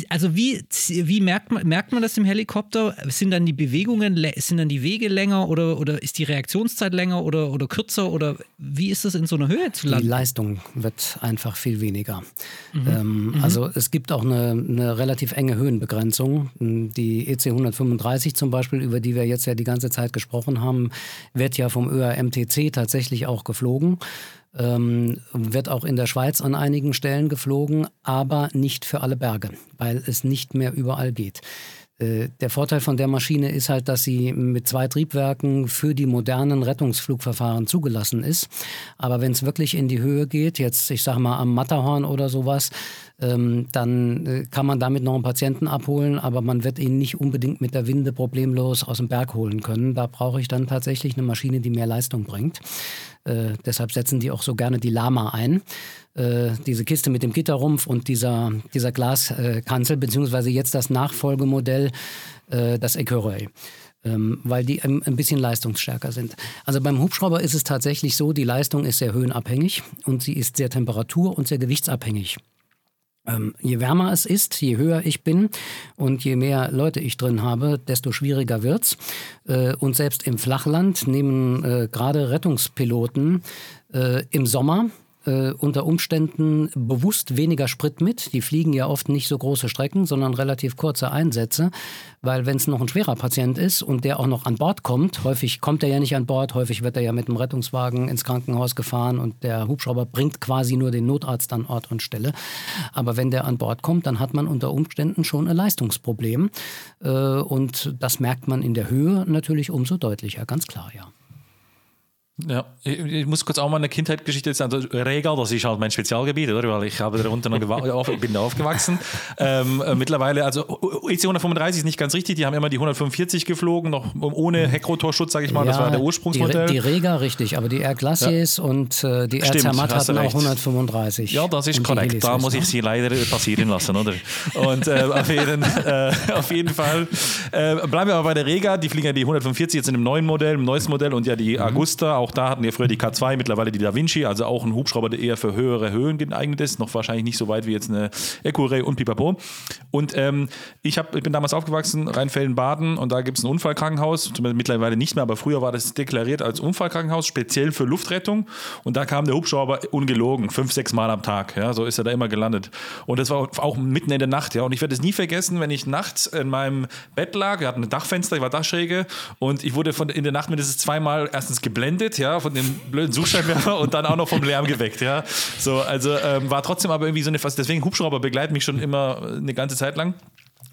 also wie, wie merkt, man, merkt man das im Helikopter? Sind dann die Bewegungen, sind dann die Wege länger oder, oder ist die Reaktionszeit länger oder, oder kürzer oder wie ist das in so einer Höhe zu landen? Die Leistung wird einfach viel weniger. Mhm. Ähm, mhm. Also es gibt auch eine, eine, relativ enge Höhenbegrenzung. Die EC 135 zum Beispiel, über die wir jetzt ja die ganze Zeit gesprochen haben, wird ja vom ÖRMTC tatsächlich auch geflogen ähm, wird auch in der Schweiz an einigen Stellen geflogen, aber nicht für alle Berge, weil es nicht mehr überall geht. Äh, der Vorteil von der Maschine ist halt, dass sie mit zwei Triebwerken für die modernen Rettungsflugverfahren zugelassen ist. Aber wenn es wirklich in die Höhe geht, jetzt ich sage mal am Matterhorn oder sowas, dann äh, kann man damit noch einen Patienten abholen, aber man wird ihn nicht unbedingt mit der Winde problemlos aus dem Berg holen können. Da brauche ich dann tatsächlich eine Maschine, die mehr Leistung bringt. Äh, deshalb setzen die auch so gerne die Lama ein. Äh, diese Kiste mit dem Gitterrumpf und dieser, dieser Glaskanzel, beziehungsweise jetzt das Nachfolgemodell, äh, das Ecureuil. Ähm, weil die ein, ein bisschen leistungsstärker sind. Also beim Hubschrauber ist es tatsächlich so, die Leistung ist sehr höhenabhängig und sie ist sehr temperatur- und sehr gewichtsabhängig. Ähm, je wärmer es ist, je höher ich bin und je mehr Leute ich drin habe, desto schwieriger wird's. Äh, und selbst im Flachland nehmen äh, gerade Rettungspiloten äh, im Sommer äh, unter Umständen bewusst weniger Sprit mit. Die fliegen ja oft nicht so große Strecken, sondern relativ kurze Einsätze, weil wenn es noch ein schwerer Patient ist und der auch noch an Bord kommt, häufig kommt er ja nicht an Bord, häufig wird er ja mit dem Rettungswagen ins Krankenhaus gefahren und der Hubschrauber bringt quasi nur den Notarzt an Ort und Stelle. Aber wenn der an Bord kommt, dann hat man unter Umständen schon ein Leistungsproblem äh, und das merkt man in der Höhe natürlich umso deutlicher, ganz klar, ja. Ja, ich, ich, muss kurz auch mal eine Kindheitsgeschichte sagen. Also Rega, das ist halt mein Spezialgebiet, oder? Weil ich habe darunter noch bin da aufgewachsen. [laughs] Ähm, äh, mittlerweile, also EC 135 ist nicht ganz richtig, die haben immer die 145 geflogen, noch ohne Heckrotorschutz, sage ich mal. Ja, das war der Ursprungsmodell. Die, die Rega, richtig, aber die Air Glaciers ja. und äh, die Air Zermatt hatten auch 135. Ja, das ist korrekt. Da muss ich sie leider passieren lassen, oder? Und äh, auf, jeden, äh, auf jeden Fall äh, bleiben wir aber bei der Rega. Die fliegen ja die 145 jetzt in einem neuen Modell, im neuesten Modell und ja die mhm. Agusta, auch da hatten wir früher die K2, mittlerweile die Da Vinci, also auch ein Hubschrauber, der eher für höhere Höhen geeignet ist, noch wahrscheinlich nicht so weit wie jetzt eine Ecuray und Pipapo. Und ähm, ich, hab, ich bin damals aufgewachsen, Rheinfelden-Baden und da gibt es ein Unfallkrankenhaus, mittlerweile nicht mehr, aber früher war das deklariert als Unfallkrankenhaus, speziell für Luftrettung und da kam der Hubschrauber ungelogen, fünf, sechs Mal am Tag, ja, so ist er da immer gelandet. Und das war auch mitten in der Nacht, ja, und ich werde es nie vergessen, wenn ich nachts in meinem Bett lag, wir hatten ein Dachfenster, ich war Dachschräge und ich wurde von, in der Nacht mindestens zweimal erstens geblendet, ja, von dem blöden Suchscheinwerfer und dann auch noch vom Lärm geweckt, ja. So, also ähm, war trotzdem aber irgendwie so eine, deswegen Hubschrauber begleiten mich schon immer eine ganze Zeit lang.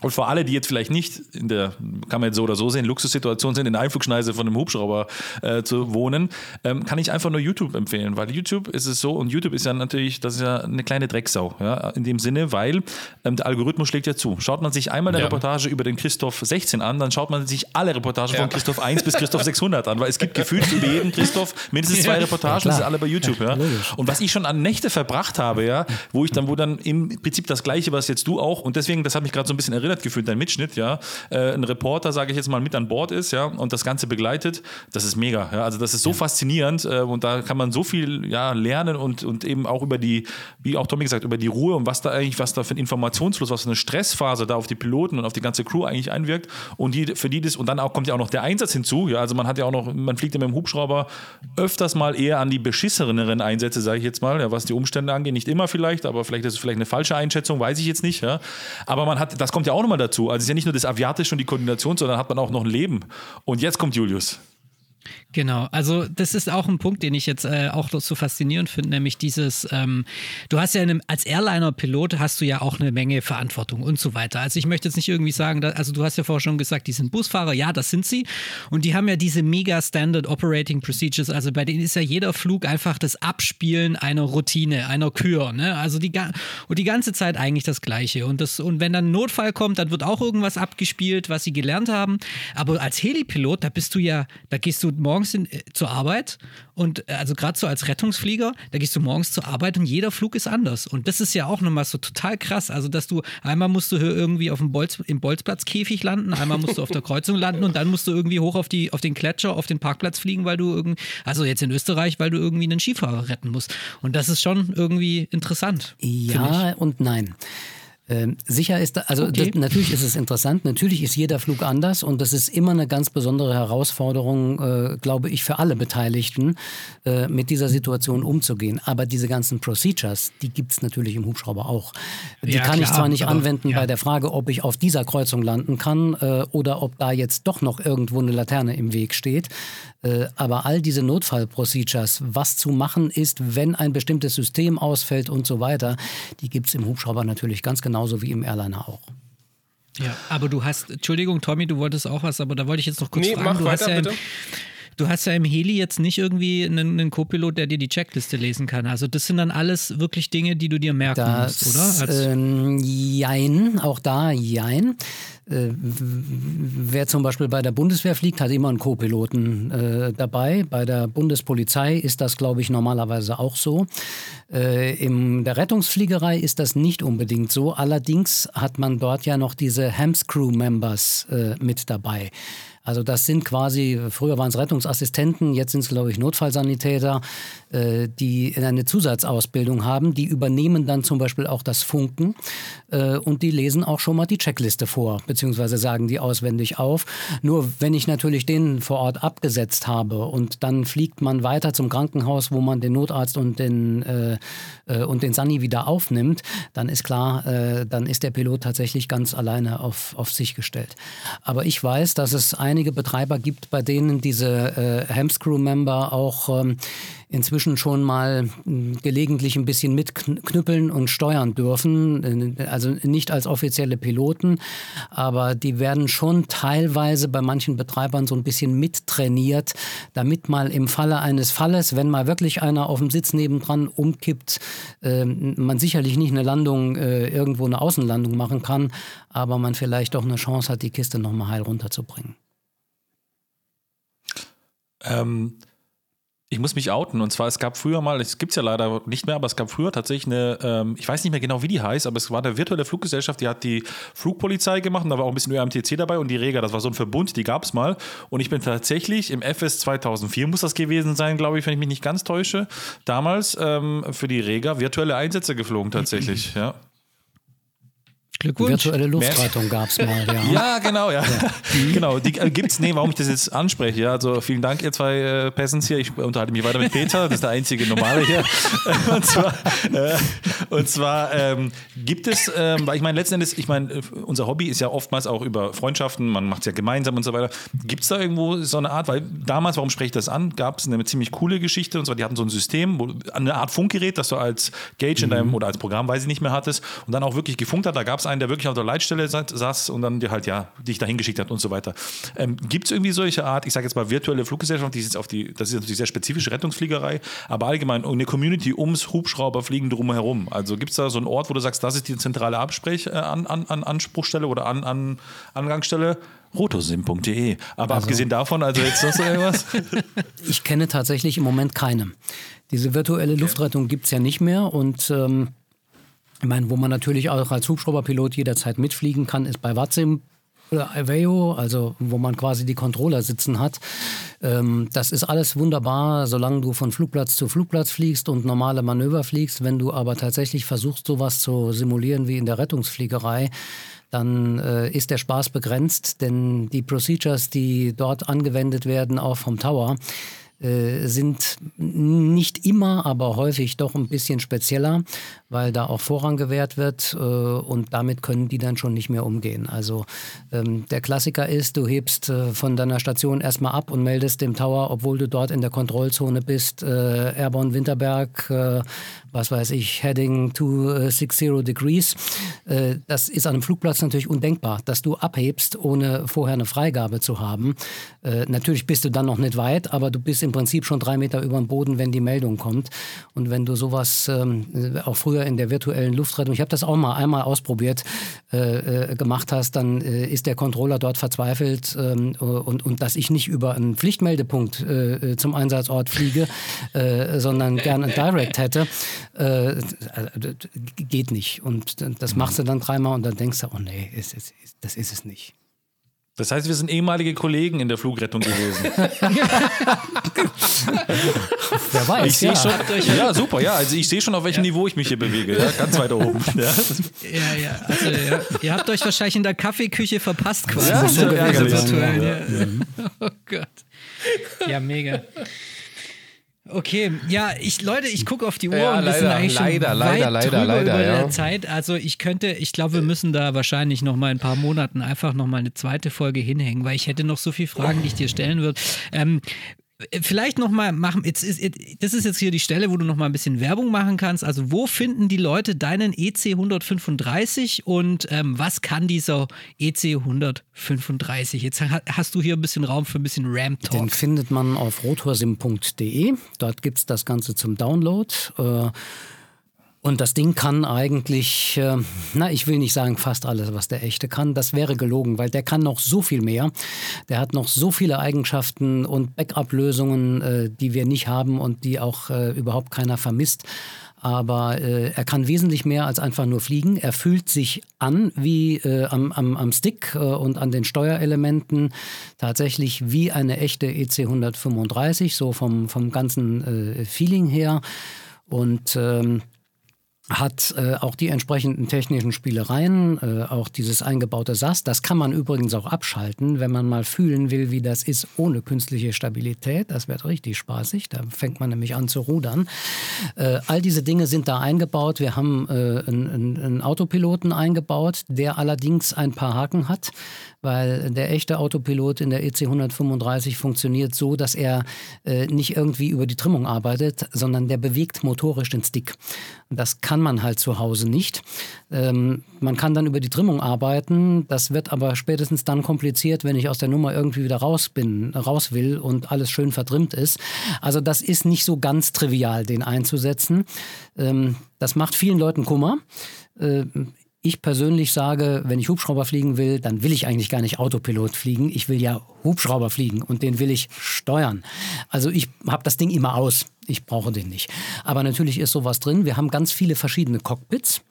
Und für alle, die jetzt vielleicht nicht in der, kann man jetzt so oder so sehen, Luxussituation sind, in der Einflugschneise von einem Hubschrauber äh, zu wohnen, ähm, kann ich einfach nur YouTube empfehlen, weil YouTube ist es so und YouTube ist ja natürlich, das ist ja eine kleine Drecksau, ja, in dem Sinne, weil ähm, der Algorithmus schlägt ja zu. Schaut man sich einmal eine ja. Reportage über den Christoph 16 an, dann schaut man sich alle Reportagen ja. von Christoph 1 bis Christoph 600 an, weil es gibt gefühlt über jeden Christoph mindestens zwei Reportagen, das sind alle bei YouTube, ja. Und was ich schon an Nächte verbracht habe, ja, wo ich dann, wo dann im Prinzip das Gleiche, was jetzt du auch, und deswegen, das hat mich gerade so ein bisschen erinnert, erinnert gefühlt, dein Mitschnitt, ja, äh, ein Reporter, sage ich jetzt mal, mit an Bord ist, ja, und das Ganze begleitet, das ist mega, ja, also das ist so ja. faszinierend äh, und da kann man so viel, ja, lernen und, und eben auch über die, wie auch Tommy gesagt, über die Ruhe und was da eigentlich, was da für ein Informationsfluss, was für eine Stressphase da auf die Piloten und auf die ganze Crew eigentlich einwirkt. Und die, für die das, und dann auch kommt ja auch noch der Einsatz hinzu, ja, also man hat ja auch noch, man fliegt ja mit dem Hubschrauber öfters mal eher an die beschisseneren Einsätze, sage ich jetzt mal, ja, was die Umstände angeht, nicht immer vielleicht, aber vielleicht ist es vielleicht eine falsche Einschätzung, weiß ich jetzt nicht, ja, aber man hat, das kommt ja auch nochmal dazu. Also es ist ja nicht nur das Aviatische und die Koordination, sondern hat man auch noch ein Leben. Und jetzt kommt Julius. Genau, also das ist auch ein Punkt, den ich jetzt äh, auch so faszinierend finde, nämlich dieses, ähm, du hast ja einem, als Airliner-Pilot hast du ja auch eine Menge Verantwortung und so weiter. Also ich möchte jetzt nicht irgendwie sagen, dass, also du hast ja vorher schon gesagt, die sind Busfahrer, ja, das sind sie. Und die haben ja diese mega Standard Operating Procedures, also bei denen ist ja jeder Flug einfach das Abspielen einer Routine, einer Kür, ne? Also die, und die ganze Zeit eigentlich das Gleiche. Und, das, und wenn dann ein Notfall kommt, dann wird auch irgendwas abgespielt, was sie gelernt haben. Aber als Helipilot, da bist du ja, da gehst du morgen morgens in, äh, zur Arbeit und äh, also gerade so als Rettungsflieger, da gehst du morgens zur Arbeit und jeder Flug ist anders. Und das ist ja auch nochmal so total krass. Also, dass du einmal musst du irgendwie auf dem Bolz, im Bolzplatzkäfig landen, einmal musst du auf der Kreuzung landen und dann musst du irgendwie hoch auf, die, auf den Gletscher, auf den Parkplatz fliegen, weil du irgendwie, also jetzt in Österreich, weil du irgendwie einen Skifahrer retten musst. Und das ist schon irgendwie interessant. Ja und nein. Ähm, sicher ist, also okay. das, natürlich ist es interessant, natürlich ist jeder Flug anders und das ist immer eine ganz besondere Herausforderung, äh, glaube ich, für alle Beteiligten, äh, mit dieser Situation umzugehen. Aber diese ganzen Procedures, die gibt es natürlich im Hubschrauber auch. Die ja, kann klar, ich zwar nicht anwenden ja. bei der Frage, ob ich auf dieser Kreuzung landen kann äh, oder ob da jetzt doch noch irgendwo eine Laterne im Weg steht. Äh, aber all diese Notfallprocedures, was zu machen ist, wenn ein bestimmtes System ausfällt und so weiter, die gibt es im Hubschrauber natürlich ganz genauso wie im Airliner auch. Ja, aber du hast, Entschuldigung, Tommy, du wolltest auch was, aber da wollte ich jetzt noch kurz nee, fragen. Mach du weiter, hast ja bitte. Du hast ja im Heli jetzt nicht irgendwie einen, einen Co-Pilot, der dir die Checkliste lesen kann. Also das sind dann alles wirklich Dinge, die du dir merken das, musst, oder? Als ähm, jein, auch da jein. Äh, wer zum Beispiel bei der Bundeswehr fliegt, hat immer einen Co-Piloten äh, dabei. Bei der Bundespolizei ist das, glaube ich, normalerweise auch so. Äh, in der Rettungsfliegerei ist das nicht unbedingt so. Allerdings hat man dort ja noch diese Hams Crew Members äh, mit dabei. Also das sind quasi, früher waren es Rettungsassistenten, jetzt sind es, glaube ich, Notfallsanitäter, die eine Zusatzausbildung haben. Die übernehmen dann zum Beispiel auch das Funken äh, und die lesen auch schon mal die Checkliste vor, beziehungsweise sagen die auswendig auf. Nur wenn ich natürlich den vor Ort abgesetzt habe und dann fliegt man weiter zum Krankenhaus, wo man den Notarzt und den, äh, äh und den Sani wieder aufnimmt, dann ist klar, äh, dann ist der Pilot tatsächlich ganz alleine auf, auf sich gestellt. Aber ich weiß, dass es einige Betreiber gibt, bei denen diese äh, Hamscrew-Member auch ähm, inzwischen schon mal hm, gelegentlich ein bisschen mitknüppeln und steuern dürfen. Äh, also nicht als offizielle Piloten, aber die werden schon teilweise bei manchen Betreibern so ein bisschen mittrainiert, damit mal im Falle eines Falles, wenn mal wirklich einer auf dem Sitz nebendran umkippt, äh, man sicherlich nicht eine Landung, äh, irgendwo eine Außenlandung machen kann, aber man vielleicht doch eine Chance hat, die Kiste nochmal heil runterzubringen. Ähm, ich muss mich outen. Und zwar, es gab früher mal, es gibt es ja leider nicht mehr, aber es gab früher tatsächlich eine, ähm, ich weiß nicht mehr genau, wie die heißt, aber es war eine virtuelle Fluggesellschaft, die hat die Flugpolizei gemacht und da war auch ein bisschen ÖMTC dabei und die Rega, das war so ein Verbund, die gab es mal. Und ich bin tatsächlich im FS 2004, muss das gewesen sein, glaube ich, wenn ich mich nicht ganz täusche, damals ähm, für die Rega virtuelle Einsätze geflogen tatsächlich, [laughs] ja. Glückwunsch. Virtuelle Luftrettung gab es mal, [laughs] ja. ja, genau, ja. ja. [laughs] genau, die äh, gibt's, nee, warum ich das jetzt anspreche. Ja, also vielen Dank, ihr zwei äh, Peasants hier. Ich unterhalte mich weiter mit Peter, das ist der einzige Normale hier. [laughs] und zwar, äh, und zwar ähm, gibt es, ähm, weil ich meine, letzten Endes, ich meine, äh, unser Hobby ist ja oftmals auch über Freundschaften, man macht es ja gemeinsam und so weiter. Gibt es da irgendwo so eine Art, weil damals, warum spreche ich das an, gab es eine ziemlich coole Geschichte und zwar, die hatten so ein System, wo, eine Art Funkgerät, das du als Gauge in deinem mhm. oder als Programm, weiß ich nicht mehr hattest und dann auch wirklich gefunkt hat. Da gab es einen, der wirklich auf der Leitstelle saß und dann dir halt, ja, dich dahin geschickt hat und so weiter. Ähm, Gibt es irgendwie solche Art, ich sage jetzt mal virtuelle Fluggesellschaft, die ist auf die, das ist natürlich sehr spezifische Rettungsfliegerei, aber allgemein eine Community ums Hubschrauberfliegen drumherum. Also gibt es da so einen Ort, wo du sagst, das ist die zentrale Absprech äh, an, an, an Anspruchstelle oder an, an Angangsstelle? rotosim.de. Aber also, abgesehen davon, also jetzt noch so irgendwas? [laughs] ich kenne tatsächlich im Moment keine. Diese virtuelle Luftrettung gibt es ja nicht mehr und ähm, ich meine, wo man natürlich auch als Hubschrauberpilot jederzeit mitfliegen kann, ist bei Watsim oder Aveo, also wo man quasi die Controller sitzen hat. Ähm, das ist alles wunderbar, solange du von Flugplatz zu Flugplatz fliegst und normale Manöver fliegst. Wenn du aber tatsächlich versuchst, sowas zu simulieren wie in der Rettungsfliegerei, dann äh, ist der Spaß begrenzt, denn die Procedures, die dort angewendet werden, auch vom Tower, sind nicht immer, aber häufig doch ein bisschen spezieller, weil da auch Vorrang gewährt wird äh, und damit können die dann schon nicht mehr umgehen. Also ähm, der Klassiker ist, du hebst äh, von deiner Station erstmal ab und meldest dem Tower, obwohl du dort in der Kontrollzone bist, äh, Airborne Winterberg, äh, was weiß ich, Heading to 60 Degrees. das ist an einem Flugplatz natürlich undenkbar, dass du abhebst, ohne vorher eine Freigabe zu haben. natürlich bist du dann noch nicht weit, aber du bist im im Prinzip schon drei Meter über dem Boden, wenn die Meldung kommt. Und wenn du sowas ähm, auch früher in der virtuellen Luftrettung, ich habe das auch mal einmal ausprobiert, äh, äh, gemacht hast, dann äh, ist der Controller dort verzweifelt ähm, und, und dass ich nicht über einen Pflichtmeldepunkt äh, zum Einsatzort fliege, äh, sondern gern ein Direct hätte, äh, geht nicht. Und das machst du dann dreimal und dann denkst du, oh nee, ist, ist, das ist es nicht. Das heißt, wir sind ehemalige Kollegen in der Flugrettung gewesen. [laughs] Wer weiß. Ich ja. Schon, ja, super, ja. Also ich sehe schon, auf welchem ja. Niveau ich mich hier bewege. Ja, ganz weit oben. [laughs] Ja, ja. ja. Also, ja. Ihr habt euch wahrscheinlich in der Kaffeeküche verpasst quasi. Ja, so ärgerlich. [laughs] Oh Gott. Ja, mega. Okay, ja, ich Leute, ich gucke auf die Uhr ja, und wir leider, sind eigentlich schon leider, weit leider, leider, leider, über ja. der Zeit. Also ich könnte, ich glaube, wir müssen da wahrscheinlich noch mal ein paar Monaten einfach noch mal eine zweite Folge hinhängen, weil ich hätte noch so viele Fragen, die ich dir stellen würde. Ähm, Vielleicht noch mal machen, jetzt ist, das ist jetzt hier die Stelle, wo du noch mal ein bisschen Werbung machen kannst. Also wo finden die Leute deinen EC 135 und ähm, was kann dieser EC 135? Jetzt hast du hier ein bisschen Raum für ein bisschen Ramp-Talk. Den findet man auf rotorsim.de. Dort gibt es das Ganze zum Download. Äh, und das Ding kann eigentlich, äh, na, ich will nicht sagen fast alles, was der echte kann. Das wäre gelogen, weil der kann noch so viel mehr. Der hat noch so viele Eigenschaften und Backup-Lösungen, äh, die wir nicht haben und die auch äh, überhaupt keiner vermisst. Aber äh, er kann wesentlich mehr als einfach nur fliegen. Er fühlt sich an wie äh, am, am, am Stick äh, und an den Steuerelementen tatsächlich wie eine echte EC 135, so vom, vom ganzen Feeling her. Und ähm, hat äh, auch die entsprechenden technischen Spielereien, äh, auch dieses eingebaute SAS. Das kann man übrigens auch abschalten, wenn man mal fühlen will, wie das ist ohne künstliche Stabilität. Das wird richtig spaßig. Da fängt man nämlich an zu rudern. Äh, all diese Dinge sind da eingebaut. Wir haben äh, einen, einen Autopiloten eingebaut, der allerdings ein paar Haken hat weil der echte Autopilot in der EC 135 funktioniert so, dass er äh, nicht irgendwie über die Trimmung arbeitet, sondern der bewegt motorisch den Stick. Das kann man halt zu Hause nicht. Ähm, man kann dann über die Trimmung arbeiten, das wird aber spätestens dann kompliziert, wenn ich aus der Nummer irgendwie wieder raus bin, raus will und alles schön vertrimmt ist. Also das ist nicht so ganz trivial, den einzusetzen. Ähm, das macht vielen Leuten Kummer. Ich persönlich sage, wenn ich Hubschrauber fliegen will, dann will ich eigentlich gar nicht Autopilot fliegen. Ich will ja Hubschrauber fliegen und den will ich steuern. Also ich habe das Ding immer aus. Ich brauche den nicht. Aber natürlich ist sowas drin. Wir haben ganz viele verschiedene Cockpits.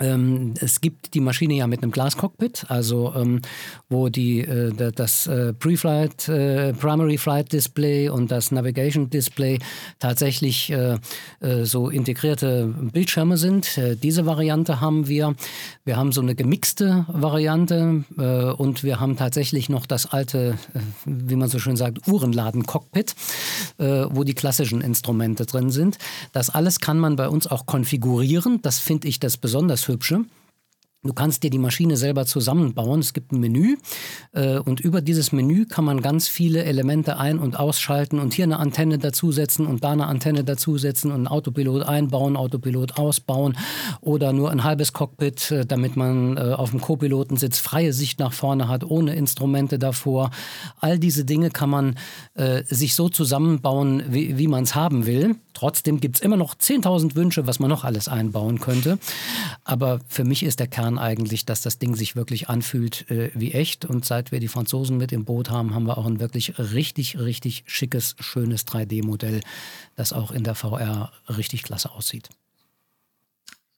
Ähm, es gibt die Maschine ja mit einem Glascockpit, also ähm, wo die, äh, das äh, Pre-Flight, äh, Primary Flight Display und das Navigation Display tatsächlich äh, äh, so integrierte Bildschirme sind. Äh, diese Variante haben wir. Wir haben so eine gemixte Variante und wir haben tatsächlich noch das alte, wie man so schön sagt, Uhrenladen-Cockpit, wo die klassischen Instrumente drin sind. Das alles kann man bei uns auch konfigurieren. Das finde ich das besonders hugsun Du kannst dir die Maschine selber zusammenbauen. Es gibt ein Menü äh, und über dieses Menü kann man ganz viele Elemente ein- und ausschalten und hier eine Antenne dazusetzen und da eine Antenne dazusetzen und einen Autopilot einbauen, Autopilot ausbauen oder nur ein halbes Cockpit, äh, damit man äh, auf dem Co-Pilotensitz freie Sicht nach vorne hat, ohne Instrumente davor. All diese Dinge kann man äh, sich so zusammenbauen, wie, wie man es haben will. Trotzdem gibt es immer noch 10.000 Wünsche, was man noch alles einbauen könnte. Aber für mich ist der Kern eigentlich, dass das Ding sich wirklich anfühlt äh, wie echt. Und seit wir die Franzosen mit im Boot haben, haben wir auch ein wirklich richtig, richtig schickes, schönes 3D-Modell, das auch in der VR richtig klasse aussieht.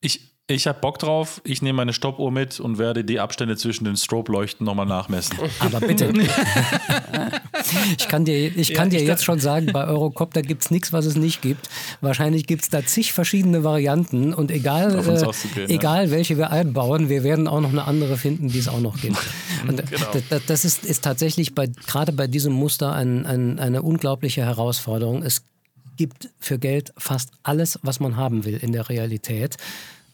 Ich, ich habe Bock drauf. Ich nehme meine Stoppuhr mit und werde die Abstände zwischen den Strobe-Leuchten nochmal nachmessen. Aber bitte. [laughs] ich kann dir, ich kann ja, dir ich jetzt schon sagen, bei Eurocopter gibt es nichts, was es nicht gibt. Wahrscheinlich gibt es da zig verschiedene Varianten und egal, äh, egal welche wir einbauen, wir werden auch noch eine andere finden, die es auch noch gibt. [laughs] Und genau. das ist, ist tatsächlich bei, gerade bei diesem Muster ein, ein, eine unglaubliche Herausforderung. Es gibt für Geld fast alles, was man haben will in der Realität.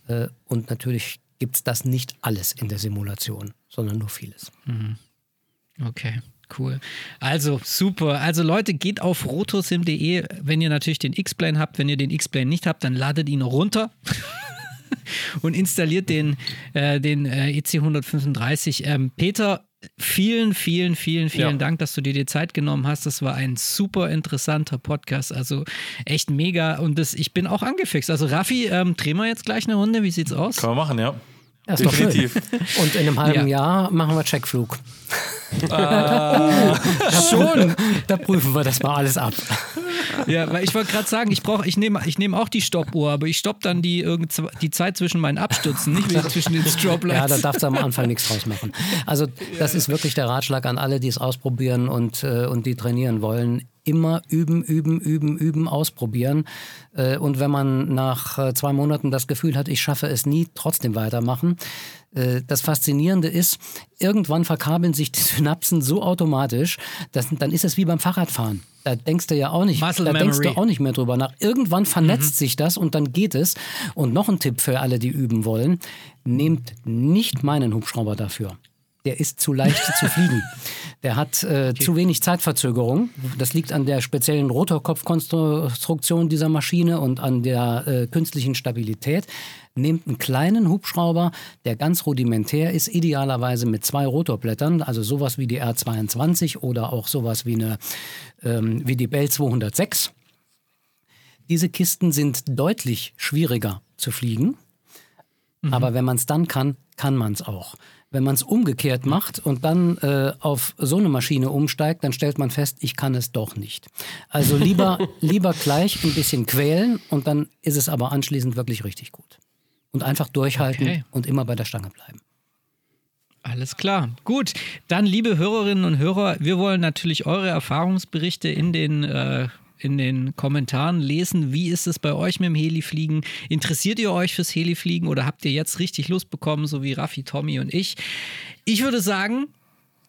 Äh, und natürlich gibt es das nicht alles in der Simulation, sondern nur vieles. Mhm. Okay. Cool. Also super. Also Leute, geht auf rotosim.de, wenn ihr natürlich den X-Plane habt. Wenn ihr den X-Plane nicht habt, dann ladet ihn runter. [laughs] und installiert den, äh, den äh, EC 135. Ähm, Peter, vielen, vielen, vielen, vielen ja. Dank, dass du dir die Zeit genommen hast. Das war ein super interessanter Podcast. Also echt mega. Und das, ich bin auch angefixt. Also Raffi, ähm, drehen wir jetzt gleich eine Runde. Wie sieht's aus? Kann man machen, ja. Das ist Definitiv. Und in einem halben ja. Jahr machen wir Checkflug. Ah. [laughs] schon. Da prüfen wir das mal alles ab. Ja, weil ich wollte gerade sagen, ich brauche, ich nehme ich nehm auch die Stoppuhr, aber ich stoppe dann die, die Zeit zwischen meinen Abstürzen, nicht wieder zwischen den Strobe Lights. Ja, da darfst du am Anfang nichts draus machen. Also das ist wirklich der Ratschlag an alle, die es ausprobieren und, äh, und die trainieren wollen immer üben, üben, üben, üben, ausprobieren. Äh, und wenn man nach äh, zwei Monaten das Gefühl hat, ich schaffe es nie, trotzdem weitermachen. Äh, das Faszinierende ist, irgendwann verkabeln sich die [laughs] Synapsen so automatisch, dass, dann ist es wie beim Fahrradfahren. Da denkst du ja auch nicht, Muscle da denkst du auch nicht mehr drüber nach. Irgendwann vernetzt mhm. sich das und dann geht es. Und noch ein Tipp für alle, die üben wollen: Nehmt nicht meinen Hubschrauber dafür der ist zu leicht zu fliegen. [laughs] Der hat äh, okay. zu wenig Zeitverzögerung. Das liegt an der speziellen Rotorkopfkonstruktion dieser Maschine und an der äh, künstlichen Stabilität. Nehmt einen kleinen Hubschrauber, der ganz rudimentär ist, idealerweise mit zwei Rotorblättern, also sowas wie die R22 oder auch sowas wie, eine, ähm, wie die Bell 206. Diese Kisten sind deutlich schwieriger zu fliegen. Mhm. Aber wenn man es dann kann, kann man es auch. Wenn man es umgekehrt macht und dann äh, auf so eine Maschine umsteigt, dann stellt man fest, ich kann es doch nicht. Also lieber, [laughs] lieber gleich ein bisschen quälen und dann ist es aber anschließend wirklich richtig gut. Und einfach durchhalten okay. und immer bei der Stange bleiben. Alles klar. Gut, dann liebe Hörerinnen und Hörer, wir wollen natürlich eure Erfahrungsberichte in den äh, in den Kommentaren lesen. Wie ist es bei euch mit dem Helifliegen? Interessiert ihr euch fürs Helifliegen oder habt ihr jetzt richtig Lust bekommen, so wie Raffi, Tommy und ich? Ich würde sagen,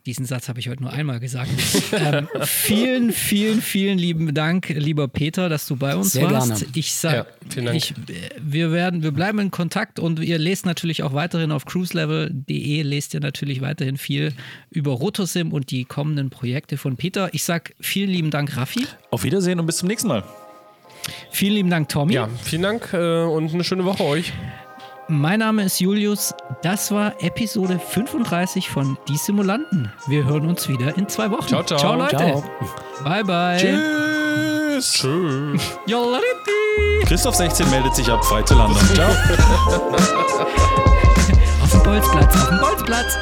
diesen Satz habe ich heute nur einmal gesagt. ähm, vielen, vielen, vielen lieben Dank, lieber Peter, dass du bei uns Sehr warst. Gerne. Ich sag, ja, ich, wir werden, wir bleiben in Kontakt und ihr lest natürlich auch weiterhin auf cruiselevel.de lest ihr natürlich weiterhin viel über Rotosim und die kommenden Projekte von Peter. Ich sag vielen lieben Dank, Raffi. Auf Wiedersehen und bis zum nächsten Mal. Vielen lieben Dank, Tommy. Ja, vielen Dank äh, und eine schöne Woche euch. Mein Name ist Julius. Das war Episode 35 von Die Simulanten. Wir hören uns wieder in zwei Wochen. Ciao, ciao. Ciao, Leute. Ciao. Bye, bye. Tschüss. Tschüss. Christoph 16 meldet sich ab, frei zu landen. Ciao. [laughs] Auf dem Bolzplatz, auf dem Bolzplatz.